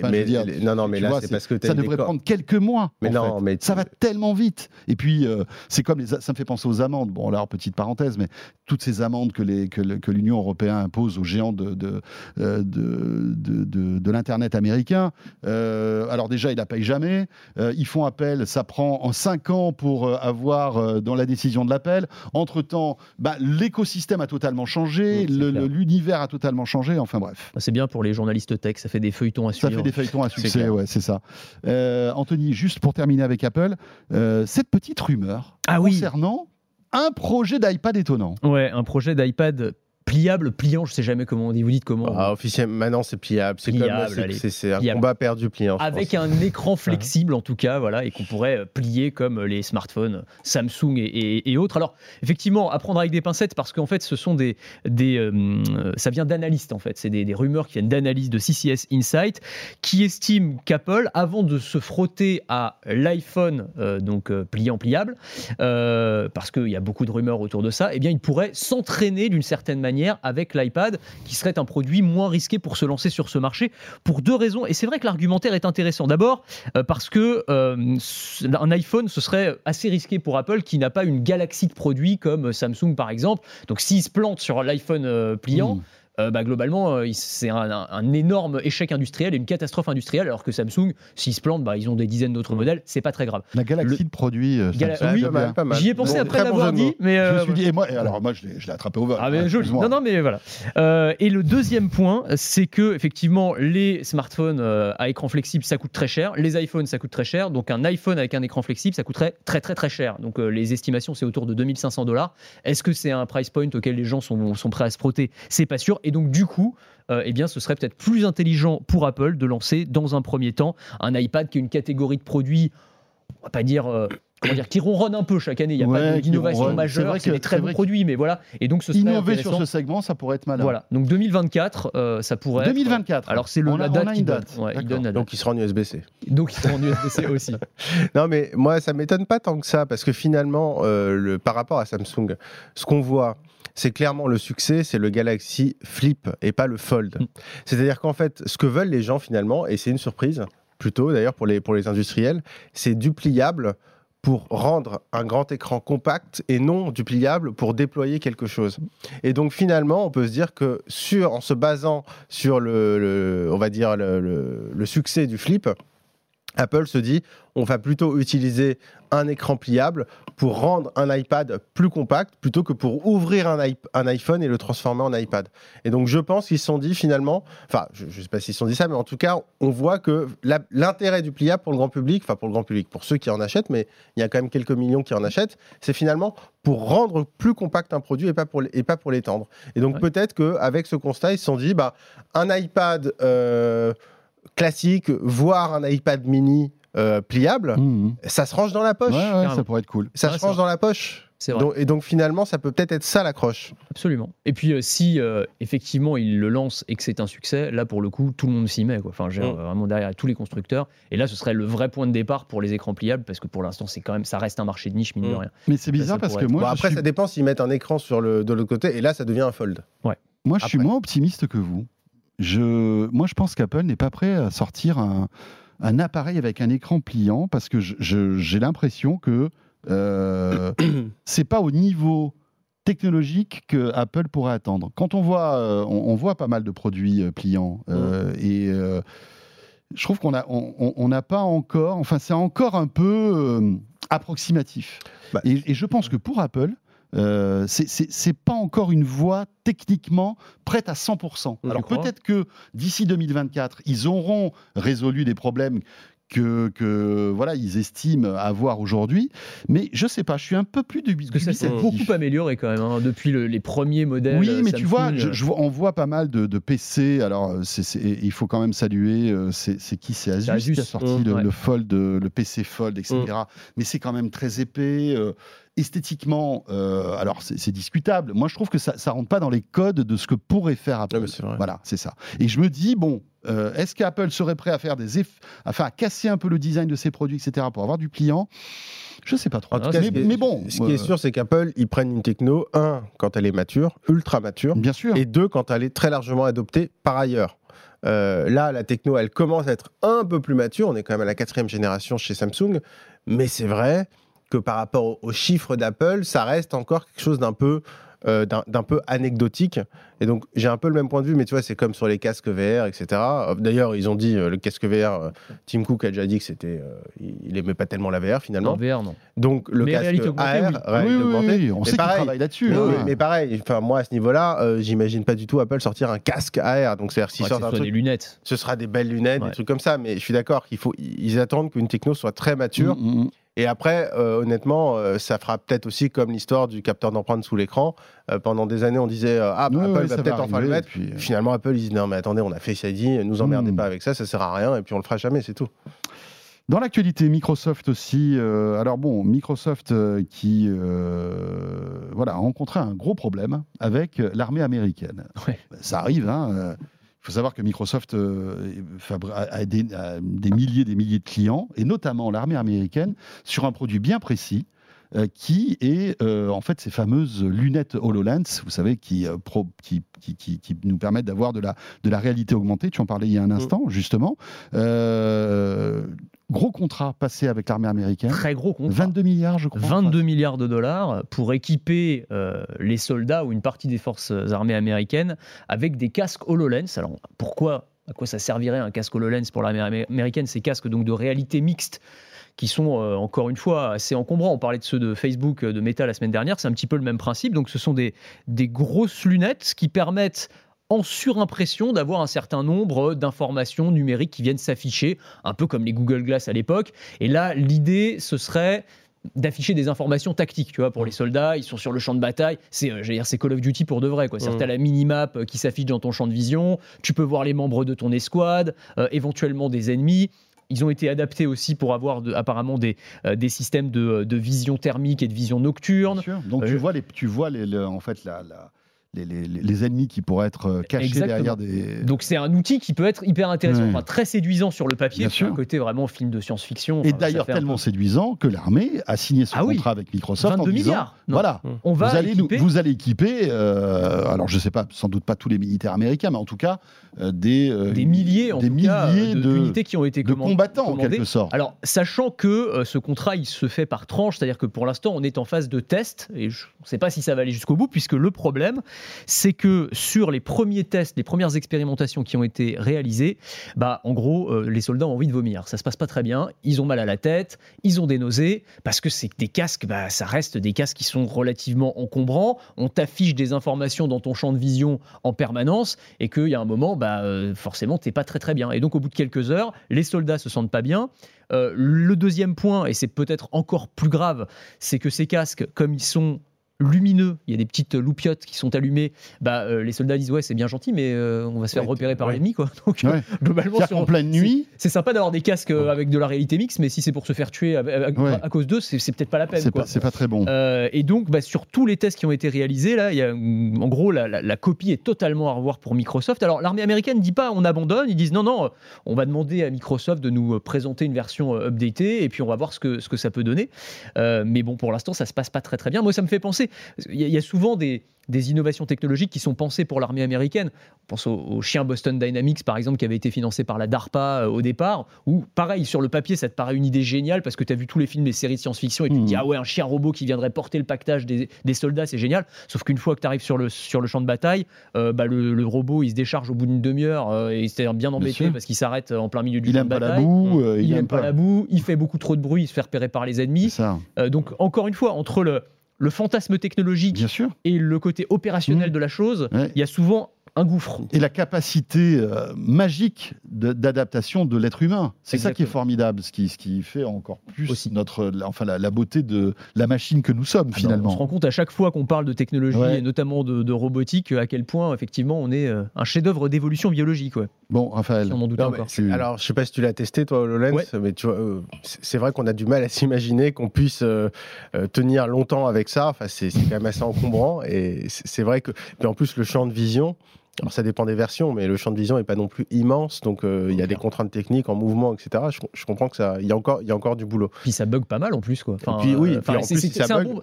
non, non, mais là, c'est parce que
ça devrait prendre quelques mois.
Mais non, mais
ça va tellement vite. Et puis, euh, c'est comme les. Ça me fait penser aux amendes. Bon, là, petite parenthèse, mais toutes ces amendes que, les, que, que l'Union européenne impose aux géants de, de, de, de, de l'Internet américain. alors déjà, ils la payent jamais. Ils font appel, ça prend en 5 ans pour avoir dans la décision de l'appel. Entre-temps, bah, l'écosystème a totalement changé, l'univers a totalement changé, enfin bref.
Bah, c'est bien pour les journalistes tech, ça fait des feuilletons à suivre.
Ça fait des feuilletons à succès, ouais, c'est ça. Euh, Anthony, juste pour terminer avec Apple, euh, cette petite rumeur
ah
concernant un projet d'iPad étonnant.
Ouais, un projet d'iPad pliable, pliant, je sais jamais comment on dit. Vous dites comment
ah, Officiellement, maintenant c'est pliable. C'est comme c'est un combat perdu pliant.
Avec un écran flexible en tout cas, voilà, et qu'on pourrait euh, plier comme les smartphones Samsung et, autres. Alors effectivement, à prendre avec des pincettes parce qu'en fait, ce sont des, des euh, ça vient d'analystes en fait. C'est des, rumeurs qui viennent d'analystes de CCS Insight qui estiment qu'Apple, avant de se frotter à l'iPhone, euh, donc pliant pliable, parce qu'il y a beaucoup de rumeurs autour de ça, eh bien, il pourrait s'entraîner d'une certaine manière avec l'iPad, qui serait un produit moins risqué pour se lancer sur ce marché, pour deux raisons. Et c'est vrai que l'argumentaire est intéressant. D'abord, euh, parce que euh, un iPhone, ce serait assez risqué pour Apple, qui n'a pas une galaxie de produits comme Samsung, par exemple. Donc, s'il se plante sur l'iPhone euh, pliant, mmh. Euh, bah, globalement, euh, c'est un, énorme échec industriel et une catastrophe industrielle, alors que Samsung, s'ils se plantent, bah, ils ont des dizaines d'autres modèles, c'est pas très grave.
La galaxie de produits, euh,
j'y ai pensé après l'avoir dit, mais
je me suis dit, et moi, alors moi, je l'ai attrapé au vol.
Ah, mais joli. Non, non, mais voilà. et le deuxième point, c'est que effectivement, les smartphones à écran flexible, ça coûte très cher. Les iPhones, ça coûte très cher. Donc un iPhone avec un écran flexible, ça coûterait très très très cher. Donc les estimations, c'est autour de 2500 dollars. Est-ce que c'est un price point auquel les gens sont, sont prêts à se frotter? C'est pas sûr. Et donc du coup, euh, eh ce serait peut-être plus intelligent pour Apple de lancer dans un premier temps un iPad qui est une catégorie de produits, on va pas dire. Euh, comment dire, qui ronronne un peu chaque année. Il n'y a pas d'innovation majeure, c'est des très bons produits, mais voilà. Et donc ce
innover sur ce segment, ça pourrait être malin.
Voilà. Donc 2024, euh, ça pourrait.
2024.
alors c'est le
la
date,
qui date.
Donne, Donc il sera en USB-C.
Donc il sera en USB-C aussi.
non mais moi ça m'étonne pas tant que ça parce que finalement, le, par rapport à Samsung, ce qu'on voit c'est clairement le succès, c'est le Galaxy Flip et pas le Fold. Mm. C'est-à-dire qu'en fait, ce que veulent les gens finalement, et c'est une surprise, plutôt d'ailleurs pour les, pour les industriels, c'est du pliable pour rendre un grand écran compact et non du pliable pour déployer quelque chose. Et donc finalement, on peut se dire que sur, en se basant sur le, on va dire le, le succès du flip, Apple se dit, on va plutôt utiliser un écran pliable pour rendre un iPad plus compact plutôt que pour ouvrir un, un iPhone et le transformer en iPad. Et donc je pense qu'ils se sont dit finalement, enfin je ne sais pas s'ils se sont dit ça, mais en tout cas on voit que l'intérêt du pliable pour le grand public, enfin pour le grand public, pour ceux qui en achètent, mais il y a quand même quelques millions qui en achètent, c'est finalement pour rendre plus compact un produit et pas pour, et pas pour l'étendre. Et donc peut-être qu'avec ce constat, ils se sont dit, bah, un iPad... Euh, classique, voire un iPad mini euh, pliable, mmh. ça se range dans la poche.
ça pourrait être cool.
Ça se range dans la poche. et donc finalement, ça peut peut-être être ça l'accroche.
Absolument. Et puis euh, si euh, effectivement il le lance et que c'est un succès, là pour le coup tout le monde s'y met. Quoi. Enfin, j'ai mmh. vraiment derrière tous les constructeurs. Et là, ce serait le vrai point de départ pour les écrans pliables parce que pour l'instant, c'est quand même ça reste un marché de niche mine de mmh. rien.
Mais c'est bizarre parce que moi,
après ça dépend s'ils mettent un écran sur le de l'autre côté et là ça devient un fold.
Ouais.
Moi, je suis moins optimiste que vous. Je, moi, je pense qu'Apple n'est pas prêt à sortir un, appareil avec un écran pliant parce que j'ai l'impression que euh, c'est pas au niveau technologique que Apple pourrait attendre. Quand on voit, euh, on, voit pas mal de produits euh, pliants euh, et je trouve qu'on n'a on, pas encore, enfin c'est encore un peu approximatif. Bah, et, je pense que pour Apple, euh, c'est pas encore une voie techniquement prête à 100%. Alors peut-être que d'ici 2024, ils auront résolu des problèmes que, que, voilà ils estiment avoir aujourd'hui. Mais je sais pas, je suis un peu plus dubitatif.
Parce que ça s'est beaucoup amélioré quand même hein, depuis les premiers modèles.
Oui, mais tu vois, je, on voit pas mal de, PC. Alors il faut quand même saluer, euh, c'est qui? C'est Asus, qui a sorti le, Fold, le PC Fold, etc. Mm. Mais c'est quand même très épais. Euh, esthétiquement, euh, alors c'est discutable. Moi, je trouve que ça ne rentre pas dans les codes de ce que pourrait faire Apple. voilà, c'est ça. Et je me dis, bon, euh, est-ce qu'Apple serait prêt à faire des eff... enfin, à casser un peu le design de ses produits, etc., pour avoir du pliant je sais pas trop.
mais, bon. Ce qui est sûr, c'est qu'Apple, ils prennent une techno, un, quand elle est mature, ultra mature.
Bien sûr.
Et deux, quand elle est très largement adoptée par ailleurs. Euh, là, la techno, elle commence à être un peu plus mature. On est quand même à la quatrième génération chez Samsung. Mais c'est vrai que par rapport aux chiffres d'Apple, ça reste encore quelque chose d'un peu euh, d'un peu anecdotique. Et donc, j'ai un peu le même point de vue, mais tu vois, c'est comme sur les casques VR, etc. Euh, d'ailleurs, ils ont dit, euh, le casque VR, Tim Cook a déjà dit que c'était. il aimait pas tellement la VR finalement.
VR, non.
Donc, le casque AR,
oui. oui, on sait qu'il travaille là-dessus.
Hein. Mais pareil, enfin, moi, à ce niveau-là, j'imagine pas du tout Apple sortir un casque AR. Donc, c'est-à-dire, s'ils sortent un truc.
des lunettes.
Ce sera des belles lunettes, des trucs comme ça. Mais je suis d'accord qu'il faut. Ils attendent qu'une techno soit très mature. Mm, mm, mm. Et après, euh, honnêtement, euh, ça fera peut-être aussi comme l'histoire du capteur d'empreinte sous l'écran. Euh, pendant des années, on disait Ah, Apple va peut-être enfin le mettre. Finalement, Apple, ils disent Non, mais attendez, on a fait ça dit, nous emmerdez hmm. pas avec ça, ça sert à rien, et puis on le fera jamais, c'est tout.
Dans l'actualité, Microsoft aussi. alors bon, Microsoft qui voilà, a rencontré un gros problème avec l'armée américaine. Ça arrive, hein faut savoir que Microsoft euh, a, des, milliers des milliers de clients, et notamment l'armée américaine, sur un produit bien précis. Euh, qui est euh, en fait ces fameuses lunettes HoloLens, vous savez, qui, qui, qui, qui, nous permettent d'avoir de la, de la réalité augmentée. Tu en parlais il y a un mm. instant, justement. Gros contrat passé avec l'armée américaine.
Très gros contrat.
22 milliards, je crois.
22 milliards de dollars pour équiper euh, les soldats ou une partie des forces armées américaines avec des casques HoloLens. Alors pourquoi à quoi ça servirait un casque HoloLens pour l'armée américaine? Ces casques donc de réalité mixte qui sont euh, encore une fois assez encombrants. On parlait de ceux de Facebook, de Meta la semaine dernière, c'est un petit peu le même principe. Donc ce sont des, des grosses lunettes qui permettent en surimpression d'avoir un certain nombre d'informations numériques qui viennent s'afficher, un peu comme les Google Glass à l'époque. Et là, l'idée, ce serait d'afficher des informations tactiques, tu vois, pour les soldats, ils sont sur le champ de bataille, c'est euh, c'est Call of Duty pour de vrai quoi. C'est-à-dire la minimap euh, qui s'affiche dans ton champ de vision, tu peux voir les membres de ton escouade, euh, éventuellement des ennemis. Ils ont été adaptés aussi pour avoir apparemment des, des systèmes de, vision thermique et de vision nocturne.
Donc tu vois les tu vois les, en fait la les, ennemis qui pourraient être euh, cachés derrière des.
Donc c'est un outil qui peut être hyper intéressant, enfin, très séduisant sur le papier, Bien sûr. un côté vraiment film de science-fiction.
Et d'ailleurs tellement séduisant que l'armée a signé ce ah contrat avec Microsoft 22 en disant,
milliards.
Voilà, on va vous allez, équiper... vous allez équiper. Euh, alors je sais pas, sans doute pas tous les militaires américains, mais en tout cas euh, des
des milliers, en
des milliers
d'unités qui ont été
de combattants en quelque sorte.
Alors sachant que ce contrat il se fait par tranche, c'est-à-dire que pour l'instant on est en phase de test et je ne sais pas si ça va aller jusqu'au bout puisque le problème c'est que sur les premiers tests, les premières expérimentations qui ont été réalisées, bah, en gros, euh, les soldats ont envie de vomir. Ça se passe pas très bien. Ils ont mal à la tête, ils ont des nausées, parce que c'est des casques, bah, ça reste des casques qui sont relativement encombrants. On t'affiche des informations dans ton champ de vision en permanence, et qu'il y a un moment, bah, euh, forcément, t'es pas très très bien. Et donc, au bout de quelques heures, les soldats se sentent pas bien. Euh, le deuxième point, et c'est peut-être encore plus grave, c'est que ces casques, comme ils sont lumineux, il y a des petites loupiottes qui sont allumées, bah, euh, les soldats disent ouais c'est bien gentil mais euh, on va se faire repérer par l'ennemi quoi.
Donc euh, globalement en pleine nuit,
c'est sympa d'avoir des casques avec de la réalité mixte, mais si c'est pour se faire tuer à, cause d'eux, c'est peut-être pas la peine.
C'est pas, pas, très bon.
et donc bah, sur tous les tests qui ont été réalisés là, il y a, en gros la, copie est totalement à revoir pour Microsoft. Alors l'armée américaine dit pas on abandonne, ils disent non non on va demander à Microsoft de nous présenter une version updatée et puis on va voir ce que ce que ça peut donner. mais bon pour l'instant ça se passe pas très très bien. Moi ça me fait penser il y, a souvent des, des innovations technologiques qui sont pensées pour l'armée américaine. On pense au, chien Boston Dynamics, par exemple, qui avait été financé par la DARPA euh, au départ, où, pareil, sur le papier, ça te paraît une idée géniale parce que tu as vu tous les films, les séries de science-fiction et tu te dis, mmh. ah ouais, un chien robot qui viendrait porter le pactage des, soldats, c'est génial. Sauf qu'une fois que tu arrives sur le, sur le champ de bataille, euh, bah, le, robot, il se décharge au bout d'une demi-heure euh, et c'est bien embêté parce qu'il s'arrête en plein milieu du champ de bataille.
Boue,
il, n'aime pas la boue, il fait beaucoup trop de bruit, il se fait repérer par les ennemis. donc, encore une fois, entre le le fantasme technologique et le côté opérationnel mmh. de la chose, il y a souvent un gouffre.
Et la capacité euh, magique d'adaptation de, l'être humain. C'est ça qui est formidable, ce qui, ce qui fait encore plus notre, enfin, la, beauté de la machine que nous sommes ah finalement.
on se rend compte à chaque fois qu'on parle de technologie et notamment de, robotique à quel point effectivement on est euh, un chef-d'œuvre d'évolution biologique.
Bon, Raphaël.
Alors, je sais pas si tu l'as testé toi, HoloLens, mais tu vois, euh, c'est vrai qu'on a du mal à s'imaginer qu'on puisse tenir longtemps avec ça. Enfin, c'est quand même assez encombrant et c'est vrai que, mais en plus le champ de vision Alors ça dépend des versions, mais le champ de vision n'est pas non plus immense, donc euh, il y a des contraintes techniques en mouvement, etc. Je, comprends que ça, il y a encore, il y a encore du boulot.
Puis ça bug pas mal en plus, quoi.
Enfin, puis oui,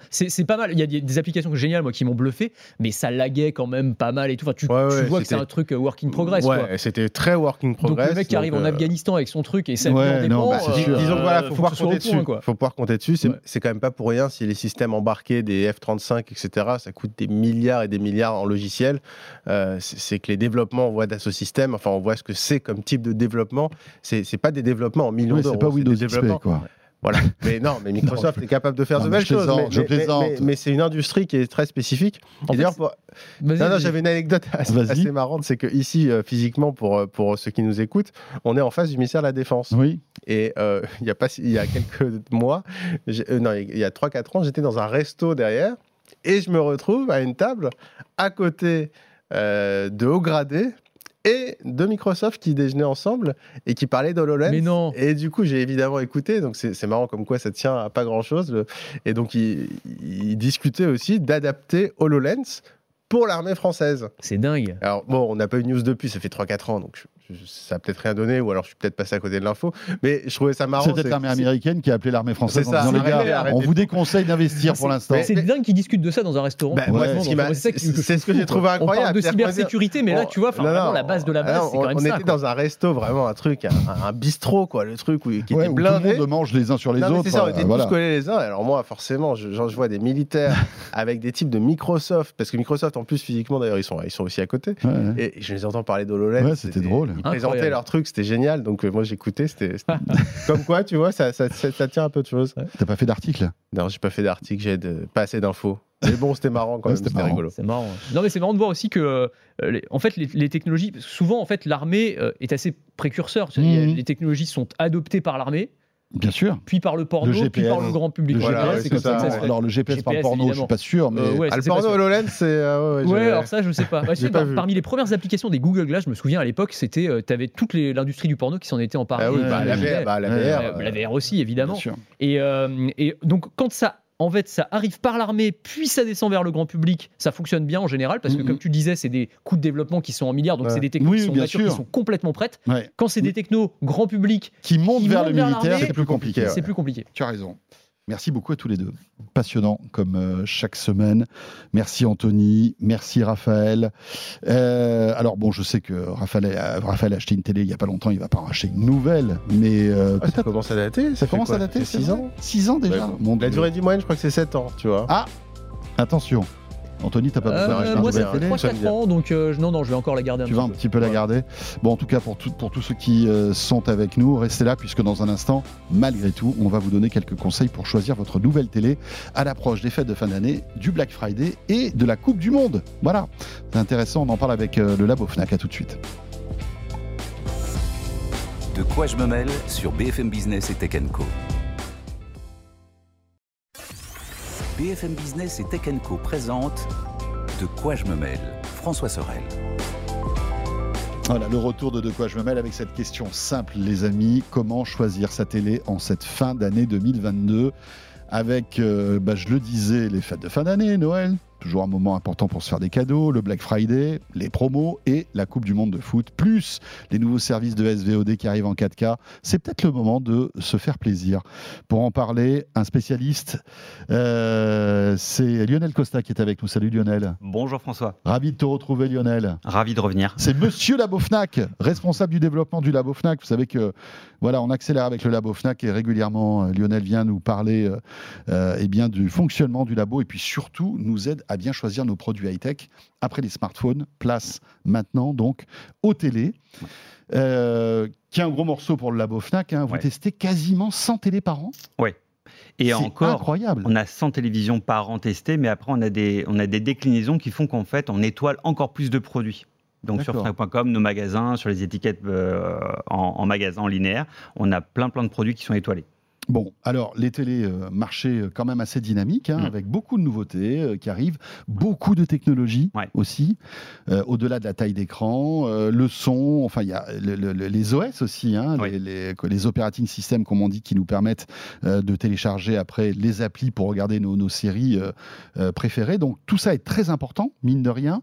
c'est pas mal. Il y a des applications géniales, moi, qui m'ont bluffé, mais ça laguait quand même pas mal et tout. Enfin, tu, vois que c'est un truc euh, work in progress.
Ouais, c'était très work in progress.
Donc le mec qui arrive en Afghanistan avec son truc et ça ouais, non, bah,
disons voilà, faut, pouvoir compter dessus. Faut pouvoir compter dessus. C'est quand même pas pour rien si les systèmes embarqués des F35, etc. Ça coûte des milliards et des milliards en logiciel. Euh, c'est que les développements, on voit Dassault Systèmes, enfin, on voit ce que c'est comme type de développement. C'est pas des développements en millions d'euros.
C'est pas Windows XP, quoi.
Voilà. Mais non, mais Microsoft est capable de faire de belles choses. Mais, mais, c'est une industrie qui est très spécifique. D'ailleurs, j'avais une anecdote assez, marrante, c'est que ici, euh, physiquement, pour, euh, pour ceux qui nous écoutent, on est en face du ministère de la Défense.
Oui.
Et euh, il y a pas, il y a quelques mois, non, il y a 3-4 ans, j'étais dans un resto derrière et je me retrouve à une table à côté de haut gradé et de Microsoft qui déjeunaient ensemble et qui parlaient d'HoloLens.
Mais non
Et du coup, j'ai évidemment écouté, donc c'est marrant comme quoi ça tient à pas grand-chose. Et donc, ils discutaient aussi d'adapter HoloLens pour l'armée française.
C'est dingue.
Alors, bon, on n'a pas eu de news depuis, ça fait 3-4 ans, donc ça a peut-être rien donné, ou alors je suis peut-être passé à côté de l'info, mais je trouvais ça marrant.
C'est peut-être l'armée américaine qui a appelé l'armée française en disant les gars, on vous déconseille d'investir pour l'instant.
C'est dingue qu'ils discutent de ça dans un restaurant.
Bah, c'est ce que j'ai trouvé incroyable.
On parle de cybersécurité, mais là, tu vois, vraiment la base de la base, c'est quand même
ça. On était dans un resto, vraiment un truc, un bistrot, quoi, le truc qui était blindé.
Tout le monde mange les uns sur les autres.
C'est ça, on était tous collés les uns. Alors moi, forcément, je vois des militaires avec des types de Microsoft, parce que Microsoft, en plus, physiquement, d'ailleurs, ils sont aussi à côté. Et je les entends parler d'HoloLens.
C'était drôle.
Ils présentaient leur truc c'était génial. Donc euh, moi j'écoutais, c'était comme quoi, tu vois, ça, ça, ça, tient un peu de choses.
T'as pas fait d'article?
Non, j'ai pas fait d'article, j'ai pas assez d'infos. Mais bon, c'était marrant quand même, c'était rigolo.
C'est marrant. Non, mais c'est marrant de voir aussi que, euh, les, en fait, les, technologies, souvent, en fait, l'armée euh, est assez précurseur. Mmh. Les technologies sont adoptées par l'armée.
Bien sûr.
Puis par le porno, puis par le grand public.
Le GPS, c'est ça. Alors le GPS, par le porno, je je suis pas sûr, mais
euh, ah, le porno HoloLens, c'est
euh, ouais, alors ça, je sais pas. parmi les premières applications des Google Glass, je me souviens à l'époque, c'était, euh, tu avais toute l'industrie du porno qui s'en était emparée.
Ah oui, bah, la, VR, bah, la, VR,
la VR aussi, évidemment. Et, et donc quand ça en fait, ça arrive par l'armée, puis ça descend vers le grand public. Ça fonctionne bien en général, parce que comme tu disais, c'est des coûts de développement qui sont en milliards, donc c'est des technos qui, sont complètement prêtes. Quand c'est des technos grand public
qui montent vers le militaire, c'est plus compliqué.
C'est plus compliqué.
Tu as raison. Merci beaucoup à tous les deux. Passionnant comme euh, chaque semaine. Merci Anthony, merci Raphaël. Euh, alors bon, je sais que Raphaël a, Raphaël a acheté une télé il n'y a pas longtemps, il va pas en acheter une nouvelle, mais
euh, ça commence à dater.
Ça, commence à dater. 6 ans. 6 ans déjà.
la durée du moyenne, je crois que c'est 7 ans, tu vois.
Ah, attention. Anthony, t'as pas besoin
euh, Moi, ça fait 3-4 ans, donc euh, non, non, je vais encore la garder un
tu vas un petit peu la garder. Bon, en tout cas, pour, pour tous ceux qui euh, sont avec nous, restez là, puisque dans un instant, malgré tout, on va vous donner quelques conseils pour choisir votre nouvelle télé à l'approche des fêtes de fin d'année, du Black Friday et de la Coupe du Monde. Voilà, c'est intéressant, on en parle avec le Labo Fnac. À tout de suite.
De quoi je me mêle sur BFM Business et Tech Co. BFM Business et Tech Co présente De quoi je me mêle François Sorel.
Voilà, le retour de De quoi je me mêle avec cette question simple, les amis. Comment choisir sa télé en cette fin d'année 2022 avec, euh, bah, je le disais, les fêtes de fin d'année, Noël, toujours un moment important pour se faire des cadeaux, le Black Friday, les promos et la Coupe du Monde de foot, plus les nouveaux services de SVOD qui arrivent en 4K. C'est peut-être le moment de se faire plaisir. Pour en parler, un spécialiste, euh, c'est Lionel Costa qui est avec nous. Salut Lionel.
Bonjour François.
Ravi de te retrouver Lionel.
Ravi de revenir.
C'est Monsieur Labo Fnac, responsable du développement du Labo Fnac. Vous savez que voilà, on accélère avec le Labo Fnac et régulièrement euh, Lionel vient nous parler euh, eh bien, du fonctionnement du labo et puis surtout nous aide à bien choisir nos produits high-tech. Après les smartphones, place maintenant donc aux télés. Euh, qui est un gros morceau pour le labo Fnac. Hein. Vous testez quasiment 100 télés par an?
Oui. Et encore,
incroyable.
on a 100 télévisions par an testées, mais après, on a des, on a des déclinaisons qui font qu'en fait, on étoile encore plus de produits. Donc sur Fnac.com, nos magasins, sur les étiquettes euh, en, en magasin en linéaire, on a plein plein de produits qui sont étoilés.
Bon, alors les télés, euh, euh, quand même assez dynamique, hein, mm. avec beaucoup de nouveautés euh, qui arrivent, beaucoup de technologies aussi, au-delà de la taille d'écran, le son, enfin il y a les OS aussi, hein, les, les, operating systems comme on dit, qui nous permettent de télécharger après les applis pour regarder nos, nos séries préférées. Donc tout ça est très important, mine de rien.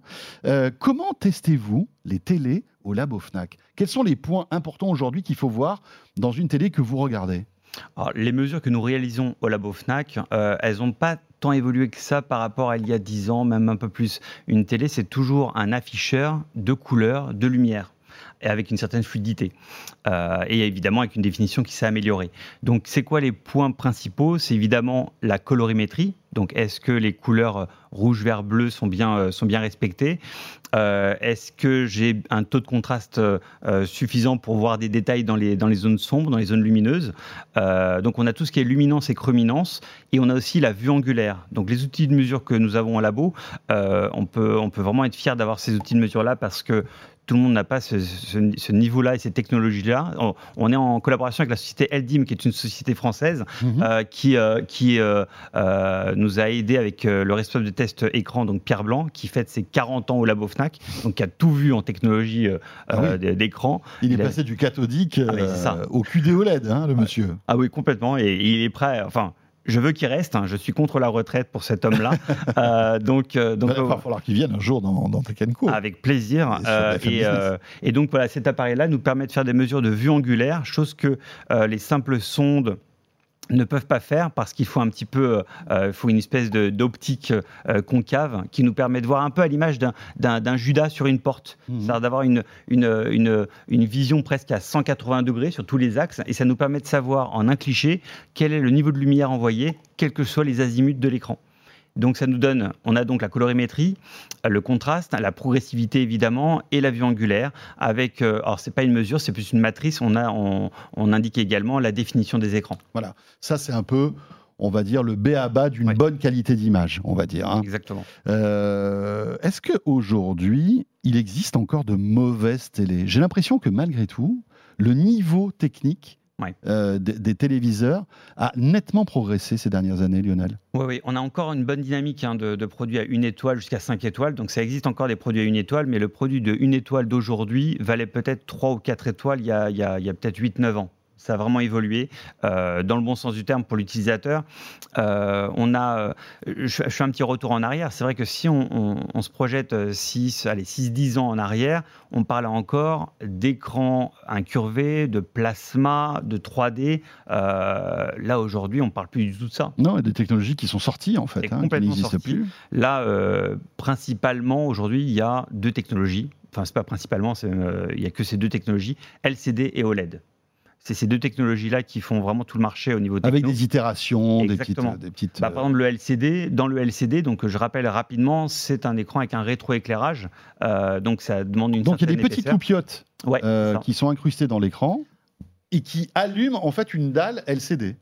comment testez-vous les télés au Labo Fnac? Quels sont les points importants aujourd'hui qu'il faut voir dans une télé que vous regardez?
Les mesures que nous réalisons au labo FNAC, euh, elles n'ont pas tant évolué que ça par rapport à il y a 10 ans, même un peu plus. Une télé, c'est toujours un afficheur de couleurs, de lumière et avec une certaine fluidité. Euh, et évidemment avec une définition qui s'est améliorée. Donc c'est quoi les points principaux? C'est évidemment la colorimétrie. Donc est-ce que les couleurs rouge, vert, bleu sont bien, euh, sont bien respectées? Euh, Est-ce que j'ai un taux de contraste suffisant pour voir des détails dans les, dans les zones sombres, dans les zones lumineuses? Donc on a tout ce qui est luminance et chrominance et on a aussi la vue angulaire. Donc les outils de mesure que nous avons en labo, on, peut, on peut vraiment être fier d'avoir ces outils de mesure-là parce que tout le monde n'a pas ce, niveau-là et ces technologies-là. On, est en collaboration avec la société Eldim, qui est une société française, mhm. euh, qui, euh, qui euh, nous a aidé avec le responsable de test écran, donc Pierre Blanc, qui fête ses 40 ans au Labo FNAC, donc qui a tout vu en technologie ah d'écran.
Il est passé du cathodique ah, au QD-OLED, hein, le monsieur.
Ah oui, complètement. Et il est prêt, enfin, je veux qu'il reste. Hein. Je suis contre la retraite pour cet homme-là.
euh, donc, euh, donc, il va falloir qu'il vienne un jour dans, dans.
Avec plaisir. Euh, et, euh, et, donc voilà, cet appareil-là nous permet de faire des mesures de vue angulaire, chose que les simples sondes ne peuvent pas faire parce qu'il faut un petit peu, euh, faut une espèce d'optique euh, concave qui nous permet de voir un peu à l'image d'un Judas sur une porte, mhm. c'est-à-dire d'avoir une, une, une, vision presque à 180 degrés sur tous les axes et ça nous permet de savoir en un cliché quel est le niveau de lumière envoyé, quels que soient les azimuts de l'écran. Donc ça nous donne, on a donc la colorimétrie, le contraste, la progressivité évidemment et la vue angulaire avec, euh, alors c'est pas une mesure, c'est plus une matrice, on, a, on, indique également la définition des écrans.
Voilà, ça c'est un peu on va dire, le B à bas d'une bonne qualité d'image, on va dire.
Hein. Exactement.
Euh, est-ce qu'aujourd'hui, il existe encore de mauvaises télés? J'ai l'impression que malgré tout, le niveau technique euh, des, téléviseurs a nettement progressé ces dernières années, Lionel.
Oui, oui, on a encore une bonne dynamique hein, de, produits à une étoile jusqu'à cinq étoiles. Donc ça existe encore des produits à une étoile, mais le produit de une étoile d'aujourd'hui valait peut-être trois ou quatre étoiles il y a, il a peut-être 8-9 ans ça a vraiment évolué euh, dans le bon sens du terme pour l'utilisateur. Euh, on a, je, fais un petit retour en arrière. C'est vrai que si on, se projette 6, allez, 6-10 ans en arrière, on parle encore d'écran incurvé, de plasma, de 3D. Euh, là, aujourd'hui, on ne parle plus du tout de ça.
Non, a des technologies qui sont sorties, en fait, hein, qui n'existent plus.
Là, principalement, aujourd'hui, il y a deux technologies. Enfin, c'est pas principalement, il n'y a que ces deux technologies, LCD et OLED. C'est ces deux technologies-là qui font vraiment tout le marché au niveau
techno. Avec des itérations, des petites. Des petites
bah, par exemple, le LCD, dans le LCD, donc je rappelle rapidement, c'est un écran avec un rétroéclairage. Euh, donc ça demande une
Donc il y a des petites loupiottes euh, qui sont incrustées dans l'écran et qui allument en fait une dalle LCD.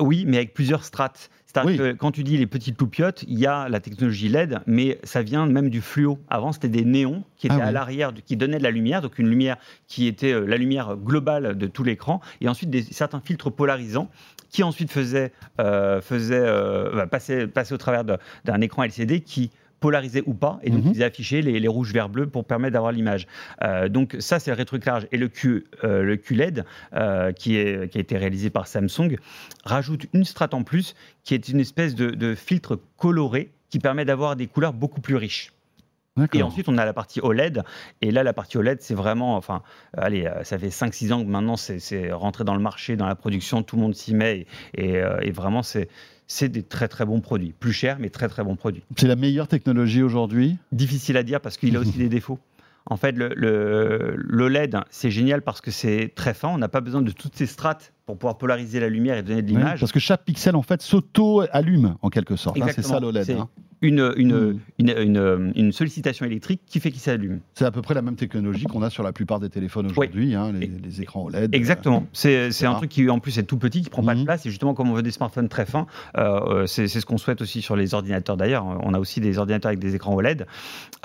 Oui, mais avec plusieurs strates. Que quand tu dis les petites loupiottes, il y a la technologie LED, mais ça vient même du fluo. Avant, c'était des néons qui étaient ah à l'arrière, qui donnaient de la lumière, donc une lumière qui était euh, la lumière globale de tout l'écran, et ensuite des, certains filtres polarisants qui ensuite faisaient, euh, euh, bah, passer, passer au travers d'un écran LCD qui polarisé ou pas, et donc mhm. ils affichaient les, les, rouges, verts, bleus pour permettre d'avoir l'image. Euh, donc ça, c'est le rétroéclairage. Et le, Q, euh, le QLED, euh, qui, est, qui a été réalisé par Samsung, rajoute une strate en plus, qui est une espèce de, de filtre coloré qui permet d'avoir des couleurs beaucoup plus riches. Et ensuite, on a la partie OLED. Et là, la partie OLED, c'est vraiment, enfin, allez, ça fait 5-6 ans que maintenant, c'est rentré dans le marché, dans la production, tout le monde s'y met. Et, et, et vraiment, c'est c'est des très très bons produits. Plus chers, mais très très bons produits.
C'est la meilleure technologie aujourd'hui?
Difficile à dire parce qu'il a aussi des défauts. En fait, le, l'OLED, c'est génial parce que c'est très fin. On n'a pas besoin de toutes ces strates pour pouvoir polariser la lumière et donner de l'image.
parce que chaque pixel, en fait, s'auto-allume, en quelque sorte. Hein, c'est ça l'OLED. Hein.
Une, hmm. une, une, sollicitation électrique qui fait qu'il s'allume.
C'est à peu près la même technologie qu'on a sur la plupart des téléphones aujourd'hui, hein, les, écrans OLED.
Exactement. c'est un truc qui, en plus, est tout petit, qui prend pas de hmm. place. Et justement, comme on veut des smartphones très fins, euh, euh, c'est ce qu'on souhaite aussi sur les ordinateurs d'ailleurs. On a aussi des ordinateurs avec des écrans OLED.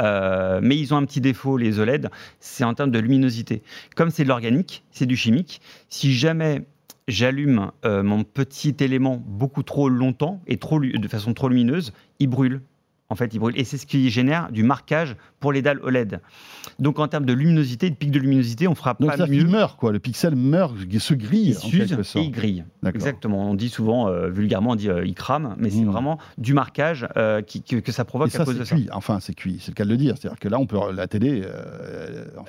Euh, mais ils ont un petit défaut, les OLED, c'est en termes de luminosité. Comme c'est de l'organique, c'est du chimique. Si jamais j'allume mon petit élément beaucoup trop longtemps et trop, de façon trop lumineuse, il brûle en fait, il brûle. Et c'est ce qui génère du marquage pour les dalles OLED. Donc, en termes de luminosité, de pic de luminosité, on fera
Donc
pas
ça,
mieux.
Il meurt, quoi. Le pixel meurt, se grille.
Il s'use et il grille. Exactement. On dit souvent, euh, vulgairement, on dit euh, il crame, mais c'est hmm. vraiment du marquage euh, qui, que, ça provoque
à
cause
de
cuit.
ça. Enfin, c'est cuit, c'est le cas de le dire. C'est-à-dire que là, on peut la télé.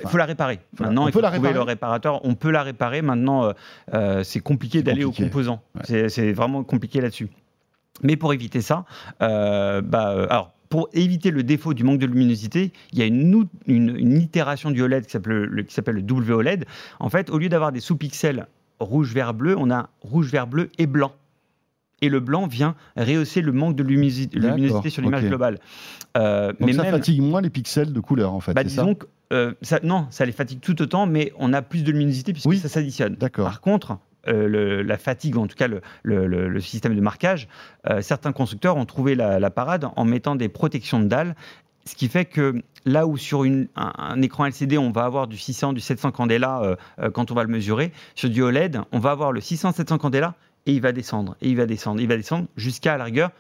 il faut la réparer. Maintenant, il faut la trouver le réparateur. On peut la réparer. Maintenant, c'est compliqué d'aller aux composants. C'est vraiment compliqué là-dessus. Mais pour éviter ça, euh, bah, euh, alors pour éviter le défaut du manque de luminosité, il y a une, une, itération du OLED qui s'appelle le, qui s'appelle le WOLED. En fait, au lieu d'avoir des sous-pixels rouge, vert, bleu, on a rouge, vert, bleu et blanc. Et le blanc vient rehausser le manque de luminosité, sur l'image globale.
Euh, Donc mais ça fatigue moins les pixels de couleur, en fait.
Bah, disons ça ça, non, ça les fatigue tout autant, mais on a plus de luminosité puisque ça s'additionne. Par contre, euh, la fatigue, en tout cas le, système de marquage, euh, certains constructeurs ont trouvé la, parade en mettant des protections de dalles. Ce qui fait que là où sur un, écran LCD, on va avoir du 600, du 700 candela euh, quand on va le mesurer, sur du OLED, on va avoir le 600-700 candela et il va descendre, et il va descendre, il va descendre jusqu'à la rigueur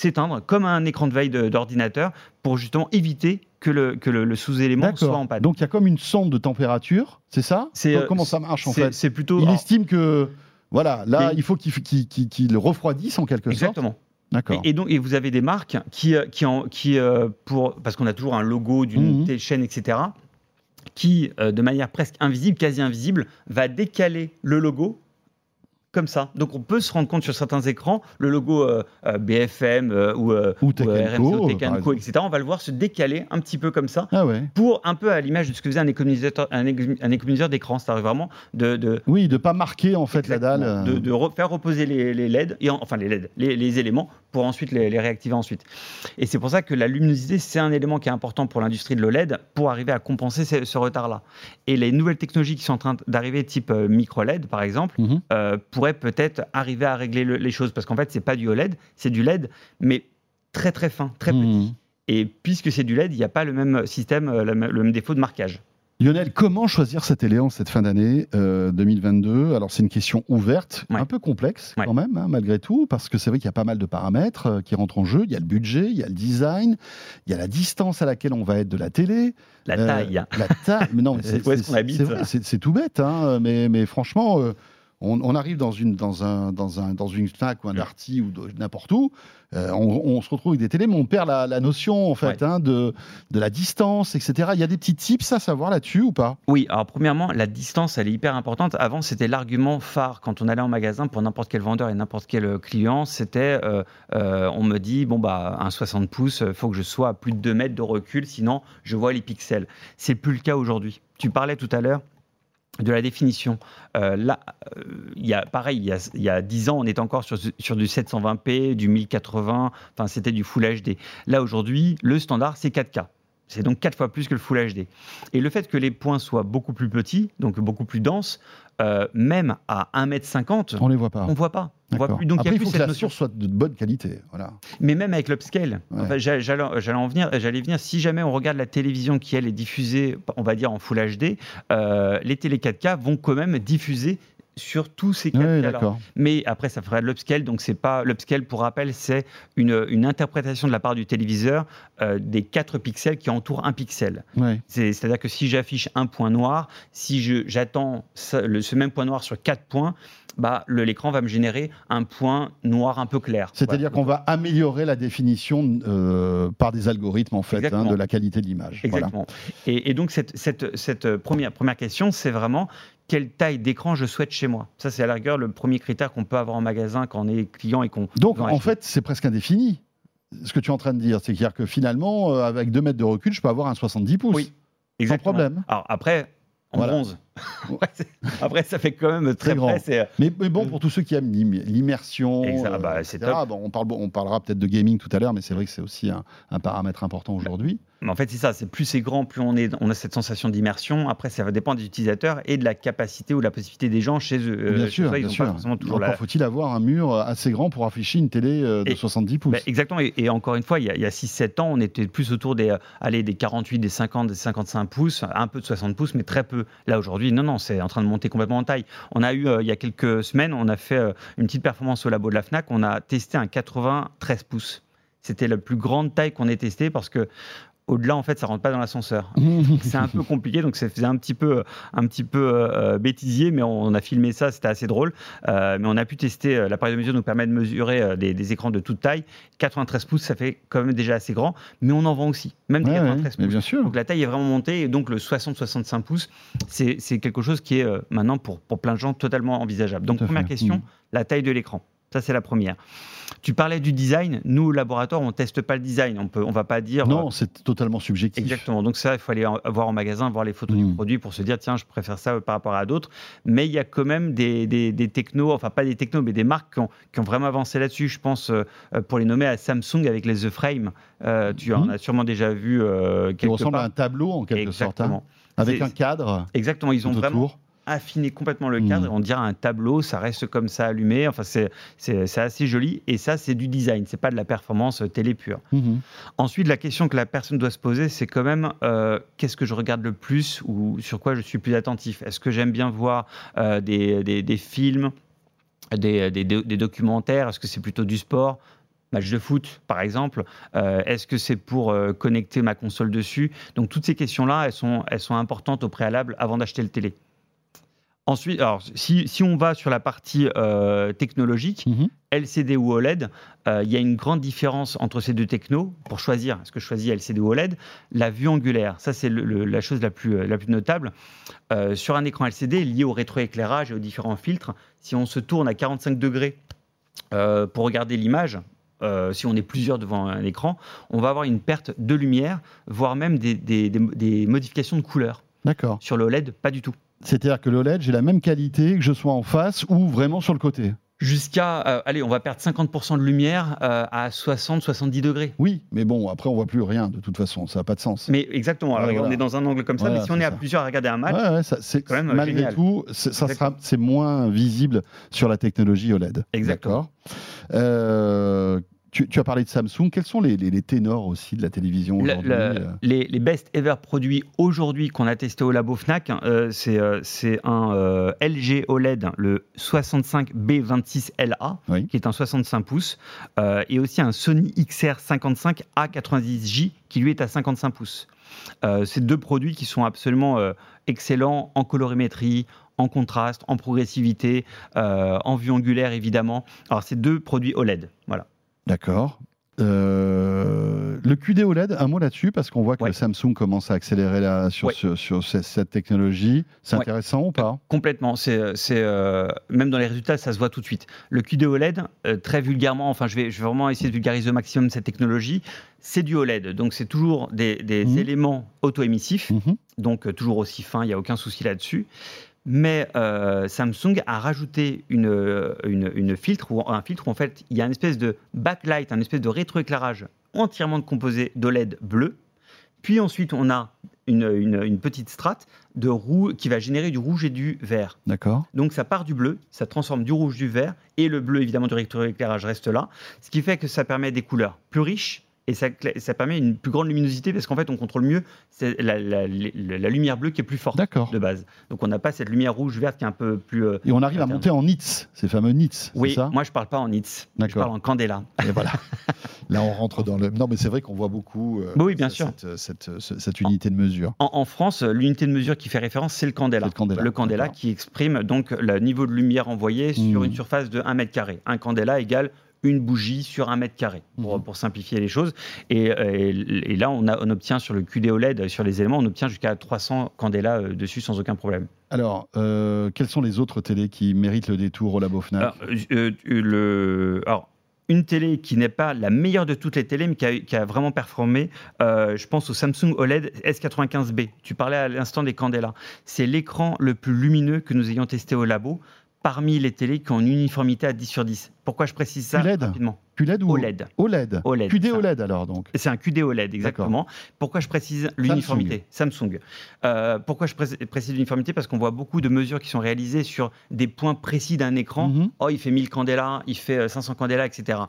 s'éteindre comme un écran de veille d'ordinateur pour justement éviter que le, que le, sous-élément soit en panne.
Donc il y a comme une sonde de température, c'est ça
euh,
Comment ça marche en fait
C'est plutôt.
Il estime que voilà, là il faut qu'il refroidisse en quelque
sorte. Exactement. D'accord. Et, donc, et vous avez des marques qui, euh, qui, en, qui euh, pour, parce qu'on a toujours un logo d'une mmh. chaîne, etc., qui, de manière presque invisible, quasi invisible, va décaler le logo comme ça. Donc on peut se rendre compte sur certains écrans, le logo euh, euh, BFM euh, ou, ou, RMC, etc. On va le voir se décaler un petit peu comme ça,
ah
pour un peu à l'image de ce que faisait un économiseur, un, économiseur d'écran. C'est vraiment de, de,
oui, de pas marquer en fait la dalle,
de, de faire reposer les, les LED, et enfin les LED, les, éléments pour ensuite les, réactiver ensuite. Et c'est pour ça que la luminosité c'est un élément qui est important pour l'industrie de l'OLED pour arriver à compenser ce, retard-là. Et les nouvelles technologies qui sont en train d'arriver, type micro LED par exemple, mhm. pour pourrait peut-être arriver à régler les choses. Parce qu'en fait, c'est pas du OLED, c'est du LED, mais très très fin, très petit. Mmh. Et puisque c'est du LED, il n'y a pas le même système, euh, le même défaut de marquage.
Lionel, comment choisir cet télé en cette fin d'année 2022 euh, Alors c'est une question ouverte, un peu complexe quand même, hein, malgré tout, parce que c'est vrai qu'il y a pas mal de paramètres euh, qui rentrent en jeu. Il y a le budget, il y a le design, il y a la distance à laquelle on va être de la télé.
La taille.
La taille. Mais non, c'est tout bête, hein, mais, mais franchement on, arrive dans une, dans, un, dans, un, dans une Fnac ou un Darty ou n'importe où, euh, on, se retrouve avec des télés, mais on perd la, notion en fait hein, de, de la distance, etc. Il y a des petits tips à savoir là-dessus ou pas?
Oui, alors premièrement, la distance, elle est hyper importante. Avant, c'était l'argument phare quand on allait en magasin pour n'importe quel vendeur et n'importe quel euh, client. C'était, euh, on me dit, bon, bah, un 60 pouces, il faut que je sois à plus de 2 mètres de recul, sinon je vois les pixels. C'est plus le cas aujourd'hui. Tu parlais tout à l'heure de la définition. Euh, là, euh, y a, pareil, il y a, il y a 10 ans, on était encore sur du 720p, du 1080, enfin c'était du Full HD. Là, aujourd'hui, le standard, c'est 4K. C'est donc 4 fois plus que le Full HD. Et le fait que les points soient beaucoup plus petits, donc beaucoup plus denses, euh, même à 1m50,
on les voit pas.
On voit pas.
On voit plus. Donc il, y a plus faut cette que la soit de bonne qualité. Voilà.
Mais même avec l'upscale, j'allais en venir, j'allais venir. Si jamais on regarde la télévision qui elle est diffusée, on va dire en Full HD, euh, les télé 4K vont quand même diffuser sur tous ces cas Mais après, ça ferait de l'upscale. Donc, c'est pas l'upscale, pour rappel, c'est une, une, interprétation de la part du téléviseur euh, des 4 pixels qui entourent un pixel. C'est-à-dire que si j'affiche un point noir, si j'attends ce, ce, même point noir sur 4 points, bah, l'écran va me générer un point noir un peu clair.
C'est-à-dire qu'on va améliorer la définition euh, par des algorithmes en fait hein, de la qualité de l'image.
Exactement. Et, et, donc cette, cette, cette, première, première question, c'est vraiment quelle taille d'écran je souhaite chez moi. Ça, c'est à la rigueur le premier critère qu'on peut avoir en magasin quand on est client et qu'on.
Donc, en fait, c'est presque indéfini. Ce que tu es en train de dire, c'est dire que finalement, euh, avec 2 mètres de recul, je peux avoir un 70 pouces. Oui. Exactement. Sans problème.
Alors après, en bronze. Après, ça fait quand même très
grand. mais, bon, pour tous ceux qui aiment l'immersion, bah, on, parle, on parlera peut-être de gaming tout à l'heure, mais c'est vrai que c'est aussi un, paramètre important aujourd'hui.
Mais en fait, c'est ça. C'est plus c'est grand, plus on, est, on a cette sensation d'immersion. Après, ça va dépendre des utilisateurs et de la capacité ou la possibilité des gens chez eux.
Bien sûr, bien sûr. Toujours Encore faut-il avoir un mur assez grand pour afficher une télé euh, de 70 pouces. Bah,
exactement. Et, encore une fois, il y a, a 6-7 ans, on était plus autour des, allez, des 48, des 50, des 55 pouces, un peu de 60 pouces, mais très peu. Là aujourd'hui non, non, c'est en train de monter complètement en taille. On a eu, il y a quelques semaines, on a fait une petite performance au labo de la FNAC, on a testé un 93 pouces. C'était la plus grande taille qu'on ait testée parce que au-delà, en fait, ça rentre pas dans l'ascenseur. c'est un peu compliqué, donc ça faisait un petit peu, un petit peu euh, bêtisier, mais on, a filmé ça, c'était assez drôle. Euh, mais on a pu tester, euh, l'appareil de mesure nous permet de mesurer des, écrans de toute taille. 93 pouces, ça fait quand même déjà assez grand, mais on en vend aussi, même 93 pouces.
Bien sûr.
Donc la taille est vraiment montée, et donc le 60-65 pouces, c'est quelque chose qui est maintenant pour, pour plein de gens totalement envisageable. Donc première question, mm. la taille de l'écran. Ça, c'est la première. Tu parlais du design. Nous, au laboratoire, on ne teste pas le design. On peut, on va pas dire.
Non, euh, c'est totalement subjectif.
Exactement. Donc ça, il faut aller voir en magasin, voir les photos du hmm. produit pour se dire, tiens, je préfère ça par rapport à d'autres. Mais il y a quand même des, des, technos, enfin pas des technos, mais des marques qui ont, qui ont vraiment avancé là-dessus. Je pense, euh, euh, pour les nommer, à Samsung avec les The Frame. tu en hmm. as sûrement déjà vu quelque Qui
ressemble à un tableau, en quelque sorte. Hein. avec un cadre.
Exactement. Ils ont vraiment affiner complètement le cadre. Hmm. on dirait un tableau, ça reste comme ça allumé. Enfin, c'est assez joli. Et ça, c'est du design. C'est pas de la performance télé pure. Hmm. Ensuite, la question que la personne doit se poser, c'est quand même euh, qu'est-ce que je regarde le plus ou sur quoi je suis plus attentif? Est-ce que j'aime bien voir euh, des, des, films, des, des, documentaires? Est-ce que c'est plutôt du sport? Match de foot, par exemple euh, Est-ce que c'est pour connecter ma console dessus? Donc toutes ces questions-là, elles sont, elles sont importantes au préalable avant d'acheter le télé. Ensuite, alors, si, si, on va sur la partie euh, technologique, mhm. LCD ou OLED, euh, il y a une grande différence entre ces deux technos. Pour choisir, est-ce que je choisis LCD ou OLED La vue angulaire, ça c'est la chose la plus, la plus notable. Euh, sur un écran LCD lié au rétroéclairage et aux différents filtres, si on se tourne à 45 degrés pour regarder l'image, si on est plusieurs devant un écran, on va avoir une perte de lumière, voire même des, des, des modifications de couleur.
D'accord.
Sur le OLED, pas du tout.
C'est-à-dire que l'OLED, j'ai la même qualité que je sois en face ou vraiment sur le côté
Jusqu'à, euh, allez, on va perdre 50% de lumière euh, à 60-70 degrés.
Oui, mais bon, après, on voit plus rien de toute façon, ça n'a pas de sens.
Mais exactement, alors, on est dans un angle comme ça, mais si on est, à plusieurs à regarder un match,
c'est quand même malgré tout, ça sera, c'est moins visible sur la technologie OLED.
Exactement.
Euh, tu, as parlé de Samsung. Quels sont les, ténors aussi de la télévision aujourd'hui euh
les, best ever produits aujourd'hui qu'on a testé au labo Fnac, hein, euh, euh, c'est un LG OLED, le 65B26LA, qui est un 65 pouces, et aussi un Sony XR55 A90J, qui lui est à 55 pouces. c'est deux produits qui sont absolument excellents en colorimétrie, en contraste, en progressivité, en vue angulaire évidemment. Alors c'est deux produits OLED, voilà.
D'accord. Euh, le QD OLED, un mot là-dessus, parce qu'on voit que Samsung commence à accélérer là, sur, sur, cette, technologie. C'est intéressant ou pas?
Complètement. C'est, euh, même dans les résultats, ça se voit tout de suite. Le QD OLED, euh, très vulgairement, enfin, je vais, je vais vraiment essayer de vulgariser au maximum cette technologie. C'est du OLED, donc c'est toujours des, mhm. éléments auto-émissifs, mhm. donc toujours aussi fin, il n'y a aucun souci là-dessus mais euh, Samsung a rajouté une, une, filtre, ou un filtre où en fait il y a une espèce de backlight, un espèce de rétroéclairage entièrement composé d'OLED bleu. Puis ensuite on a une, une, petite strate de roux qui va générer du rouge et du vert.
D'accord.
Donc ça part du bleu, ça transforme du rouge, du vert, et le bleu évidemment du rétroéclairage reste là, ce qui fait que ça permet des couleurs plus riches, et ça, ça, permet une plus grande luminosité parce qu'en fait on contrôle mieux la, la, la, lumière bleue qui est plus forte de base. Donc on n'a pas cette lumière rouge verte qui est un peu plus. Euh,
et on arrive à monter en nits, ces fameux nits.
Oui,
ça?
moi je parle pas en nits, je parle en candela.
Et voilà. Là on rentre dans le. Non mais c'est vrai qu'on voit beaucoup.
Euh, oui, bien sûr.
Cette, cette, unité de mesure.
En, France, l'unité de mesure qui fait référence, c'est le candela. Le candela, le candela qui exprime donc le niveau de lumière envoyé sur hmm. une surface de 1 mètre carré. Un candela égale une bougie sur un mètre carré, pour, mhm. simplifier les choses. Et, là, on, obtient sur le QD OLED, sur les éléments, on obtient jusqu'à 300 candélas euh, dessus sans aucun problème.
Alors, euh, quelles sont les autres télés qui méritent le détour au Labo Fnac?
Euh, alors, une télé qui n'est pas la meilleure de toutes les télés, mais qui a, vraiment performé, je pense au Samsung OLED S95B. Tu parlais à l'instant des candélas. C'est l'écran le plus lumineux que nous ayons testé au labo parmi les télés qui ont une uniformité à 10 sur 10. Pourquoi je précise ça
QLED.
rapidement
QLED ou OLED
OLED.
OLED. QD OLED alors donc.
C'est un QD OLED exactement. Pourquoi je précise l'uniformité? Samsung. Euh, pourquoi je précise l'uniformité? Parce qu'on voit beaucoup de mesures qui sont réalisées sur des points précis d'un écran. Mhm. Oh, il fait 1000 candélas, il fait 500 euh, candélas, etc.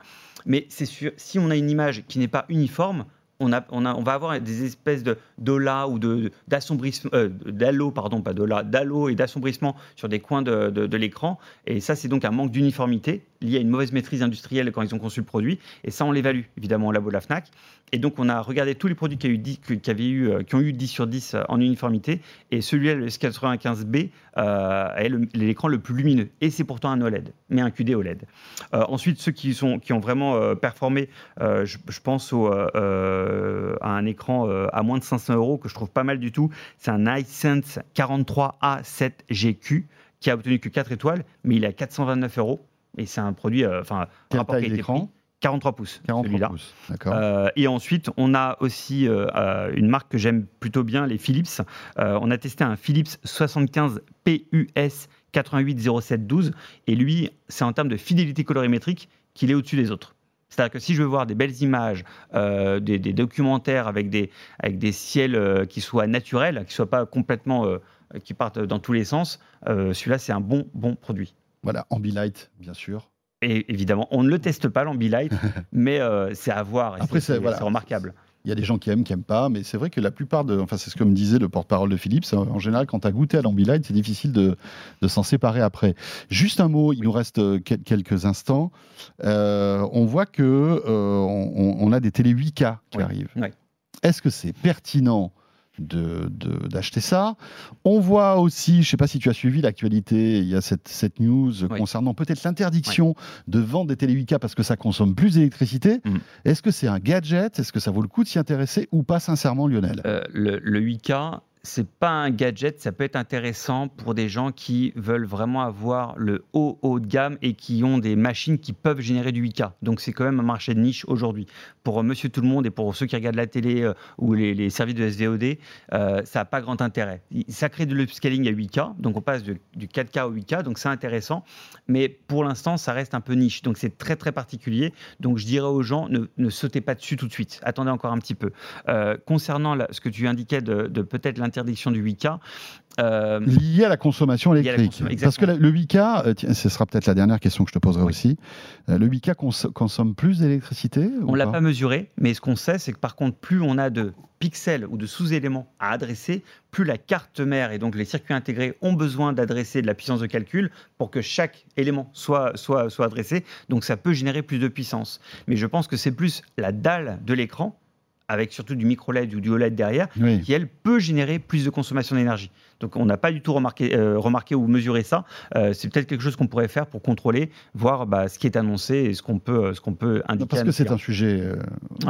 Mais c'est sûr, si on a une image qui n'est pas uniforme, on, va avoir des espèces de d'ola ou de d'assombrissement, euh, pardon, pas et d'assombrissement sur des coins de, de, l'écran. Et ça, c'est donc un manque d'uniformité lié à une mauvaise maîtrise industrielle quand ils ont conçu le produit. Et ça, on l'évalue évidemment au labo de la Fnac. Et donc, on a regardé tous les produits qui, a eu 10, qui, avaient eu, euh, qui ont eu 10 sur 10 euh, en uniformité. Et celui-là, le S95B, euh, est l'écran le, plus lumineux. Et c'est pourtant un OLED, mais un QD OLED. ensuite, ceux qui, sont, qui ont vraiment performé, je, pense à un écran à moins de 500 euros que je trouve pas mal du tout. C'est un iSense 43A7GQ qui a obtenu que 4 étoiles, mais il est à 429 euros. Et c'est un produit, enfin,
rapport qualité-prix.
43 pouces,
43 pouces, d'accord.
Euh, et ensuite, on a aussi euh, euh, une marque que j'aime plutôt bien, les Philips. on a testé un Philips 75 PUS 880712. Et lui, c'est en termes de fidélité colorimétrique qu'il est au-dessus des autres. C'est-à-dire que si je veux voir des belles images, des, documentaires avec des, avec des ciels qui soient naturels, qui ne soient pas complètement, qui partent dans tous les sens, celui-là, c'est un bon, bon produit.
Voilà, Ambilight, bien sûr.
Et évidemment, on ne le teste pas l'Ambilight, mais euh, c'est à voir.
Après, c'est remarquable. Il y a des gens qui aiment, qui n'aiment pas, mais c'est vrai que la plupart de. Enfin, c'est ce que me disait le porte-parole de Philips. En général, quand tu as goûté à l'Ambilight, c'est difficile de, de s'en séparer après. Juste un mot, il nous reste euh, quelques instants. Euh, on voit que on, a des télé 8K qui arrivent. Est-ce que c'est pertinent d'acheter de, ça. On voit aussi, je ne sais pas si tu as suivi l'actualité, il y a cette, cette news concernant peut-être l'interdiction de vendre des télé 8K parce que ça consomme plus d'électricité. Mm. Est-ce que c'est un gadget? Est-ce que ça vaut le coup de s'y intéresser ou pas sincèrement, Lionel?
Euh, le, le 8K, c'est pas un gadget, ça peut être intéressant pour des gens qui veulent vraiment avoir le haut haut de gamme et qui ont des machines qui peuvent générer du 8K. Donc c'est quand même un marché de niche aujourd'hui. Pour euh, Monsieur Tout le Monde et pour ceux qui regardent la télé euh, ou les, services de SVOD, euh, ça n'a pas grand intérêt. Ça crée de l'upscaling à 8K, donc on passe du 4K au 8K, donc c'est intéressant. Mais pour l'instant, ça reste un peu niche, donc c'est très très particulier. Donc je dirais aux gens, ne, sautez pas dessus tout de suite. Attendez encore un petit peu. concernant ce que tu indiquais de, de peut-être interdiction du 8K.
Euh, lié à la consommation électrique. Parce que le 8K, euh, ce sera peut-être la dernière question que je te poserai aussi, euh, le 8K consomme plus d'électricité
On ne l'a pas mesuré, mais ce qu'on sait, c'est que par contre, plus on a de pixels ou de sous-éléments à adresser, plus la carte mère et donc les circuits intégrés ont besoin d'adresser de la puissance de calcul pour que chaque élément soit, soit, soit adressé. Donc ça peut générer plus de puissance. Mais je pense que c'est plus la dalle de l'écran avec surtout du micro LED ou du OLED derrière, qui elle peut générer plus de consommation d'énergie. Donc on n'a pas du tout remarqué, euh, remarqué ou mesuré ça. Euh, c'est peut-être quelque chose qu'on pourrait faire pour contrôler, voir bah, ce qui est annoncé et ce qu'on peut, euh, ce qu'on peut indiquer.
parce que c'est un sujet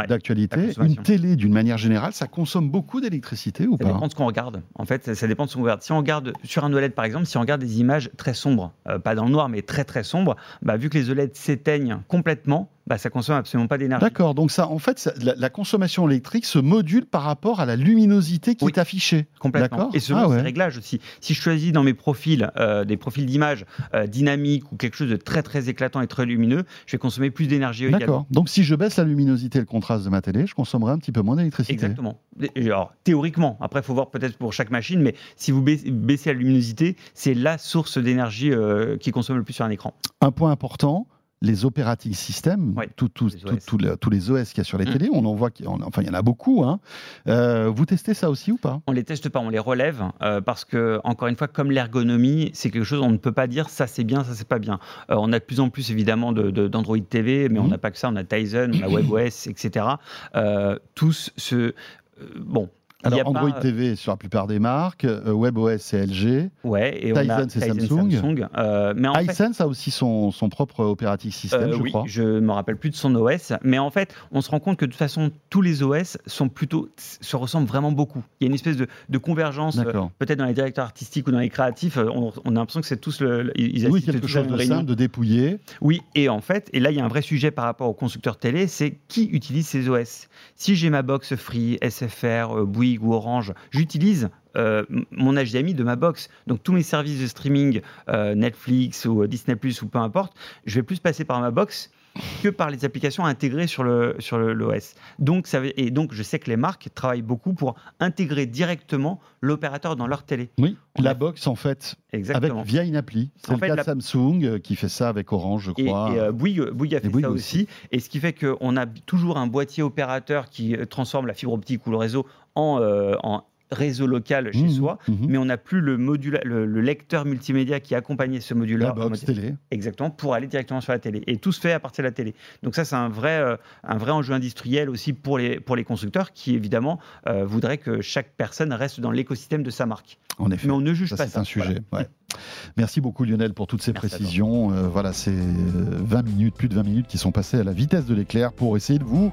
d'actualité. Une télé, d'une manière générale, ça consomme beaucoup d'électricité ou
pas?
Ça
dépend de ce qu'on regarde. En fait, ça, dépend de ce qu'on regarde. Si on regarde sur un OLED par exemple, si on regarde des images très sombres, pas dans le noir mais très très sombres, bah, vu que les OLED s'éteignent complètement, bah, ça consomme absolument pas d'énergie.
D'accord, donc ça, en fait, la, consommation électrique se module par rapport à la luminosité qui est affichée.
Complètement. Et selon ah, réglages aussi. Si je choisis dans mes profils euh, des profils d'image euh, dynamiques ou quelque chose de très très éclatant et très lumineux, je vais consommer plus d'énergie
D'accord. Donc si je baisse la luminosité et le contraste de ma télé, je consommerai un petit peu moins d'électricité.
Exactement. Alors théoriquement, après il faut voir peut-être pour chaque machine, mais si vous baissez la luminosité, c'est la source d'énergie euh, qui consomme le plus sur un écran.
Un point important, les operating systems, tous les OS qu'il y a sur les mm. télés, on en voit, enfin il y en a beaucoup. Hein. Euh, vous testez ça aussi ou pas?
On les teste pas, on les relève euh, parce que encore une fois, comme l'ergonomie, c'est quelque chose on ne peut pas dire ça c'est bien, ça c'est pas bien. Euh, on a de plus en plus évidemment d'Android TV, mais on mm. n'a pas que ça, on a Tizen, on a WebOS, etc. tous ce bon,
alors Android TV sur la plupart des marques, euh, WebOS c'est LG,
ouais,
et Tizen c'est Samsung. Euh, mais Hisense a aussi son, son propre opérating système, euh, je
oui,
crois.
Je me rappelle plus de son OS, mais en fait, on se rend compte que de toute façon, tous les OS sont plutôt se ressemblent vraiment beaucoup. Il y a une espèce de, de convergence, peut-être dans les directeurs artistiques ou dans les créatifs. On, a l'impression que c'est tous le,
ils oui, quelque chose de simple, de dépouiller.
Oui, et en fait, et là il y a un vrai sujet par rapport aux constructeurs télé, c'est qui utilise ces OS. Si j'ai ma box Free, SFR, Bouygues ou Orange, j'utilise euh, mon HDMI de ma box. Donc tous mes services de streaming, euh, Netflix ou euh, Disney ou peu importe, je vais plus passer par ma box que par les applications intégrées sur le sur l'OS. Donc ça et donc je sais que les marques travaillent beaucoup pour intégrer directement l'opérateur dans leur télé.
Oui, la box en fait, Exactement. avec via une appli. C'est le cas de Samsung euh, qui fait ça avec Orange, je crois.
Et, et euh, Bouygues, a fait ça aussi. Et ce qui fait qu'on a toujours un boîtier opérateur qui transforme la fibre optique ou le réseau en, en réseau local chez mmh, soi, mmh. mais on n'a plus le, le, lecteur multimédia qui accompagnait ce
box télé.
Exactement, pour aller directement sur la télé. Et tout se fait à partir de la télé. Donc ça, c'est un vrai, euh, un vrai enjeu industriel aussi pour les, pour les constructeurs qui, évidemment, euh, voudraient que chaque personne reste dans l'écosystème de sa marque.
En effet.
Mais on ne juge pas ça.
C'est un sujet. Merci beaucoup Lionel pour toutes ces précisions. Euh, voilà, c'est 20 minutes, plus de 20 minutes qui sont passées à la vitesse de l'éclair pour essayer de vous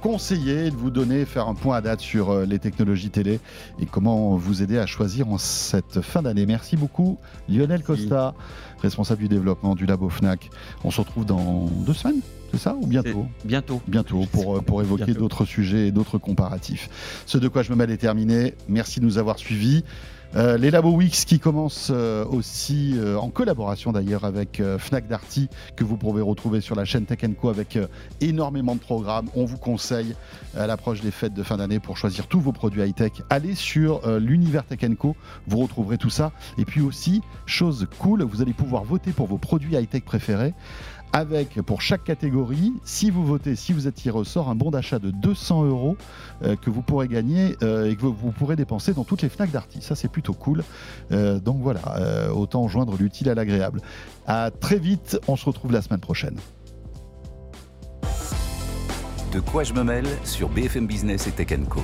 conseiller, de vous donner, faire un point à date sur euh, les technologies télé et comment vous aider à choisir en cette fin d'année. Merci beaucoup Lionel Costa, responsable du développement du Labo FNAC. On se retrouve dans deux semaines c'est ça ou bientôt?
Bientôt.
Bientôt pour, euh, pour évoquer d'autres sujets et d'autres comparatifs. Ce de quoi je me mêle est terminé. Merci de nous avoir suivis. Euh, les Labo Weeks qui commencent euh, aussi en collaboration d'ailleurs avec Fnac Darty que vous pouvez retrouver sur la chaîne Tech Co avec énormément de programmes. On vous conseille à l'approche des fêtes de fin d'année pour choisir tous vos produits high-tech. Allez sur l'univers Tech Co, vous retrouverez tout ça. Et puis aussi, chose cool, vous allez pouvoir voter pour vos produits high-tech préférés avec pour chaque catégorie, si vous votez, si vous êtes tiré au sort, un bon d'achat de 200 euros euh, que vous pourrez gagner euh, et que vous, pourrez dépenser dans toutes les FNAC d'Arty. Ça, c'est plutôt cool. Euh, donc voilà, autant joindre l'utile à l'agréable. À très vite, on se retrouve la semaine prochaine.
De quoi je me mêle sur BFM Business et Tech Co.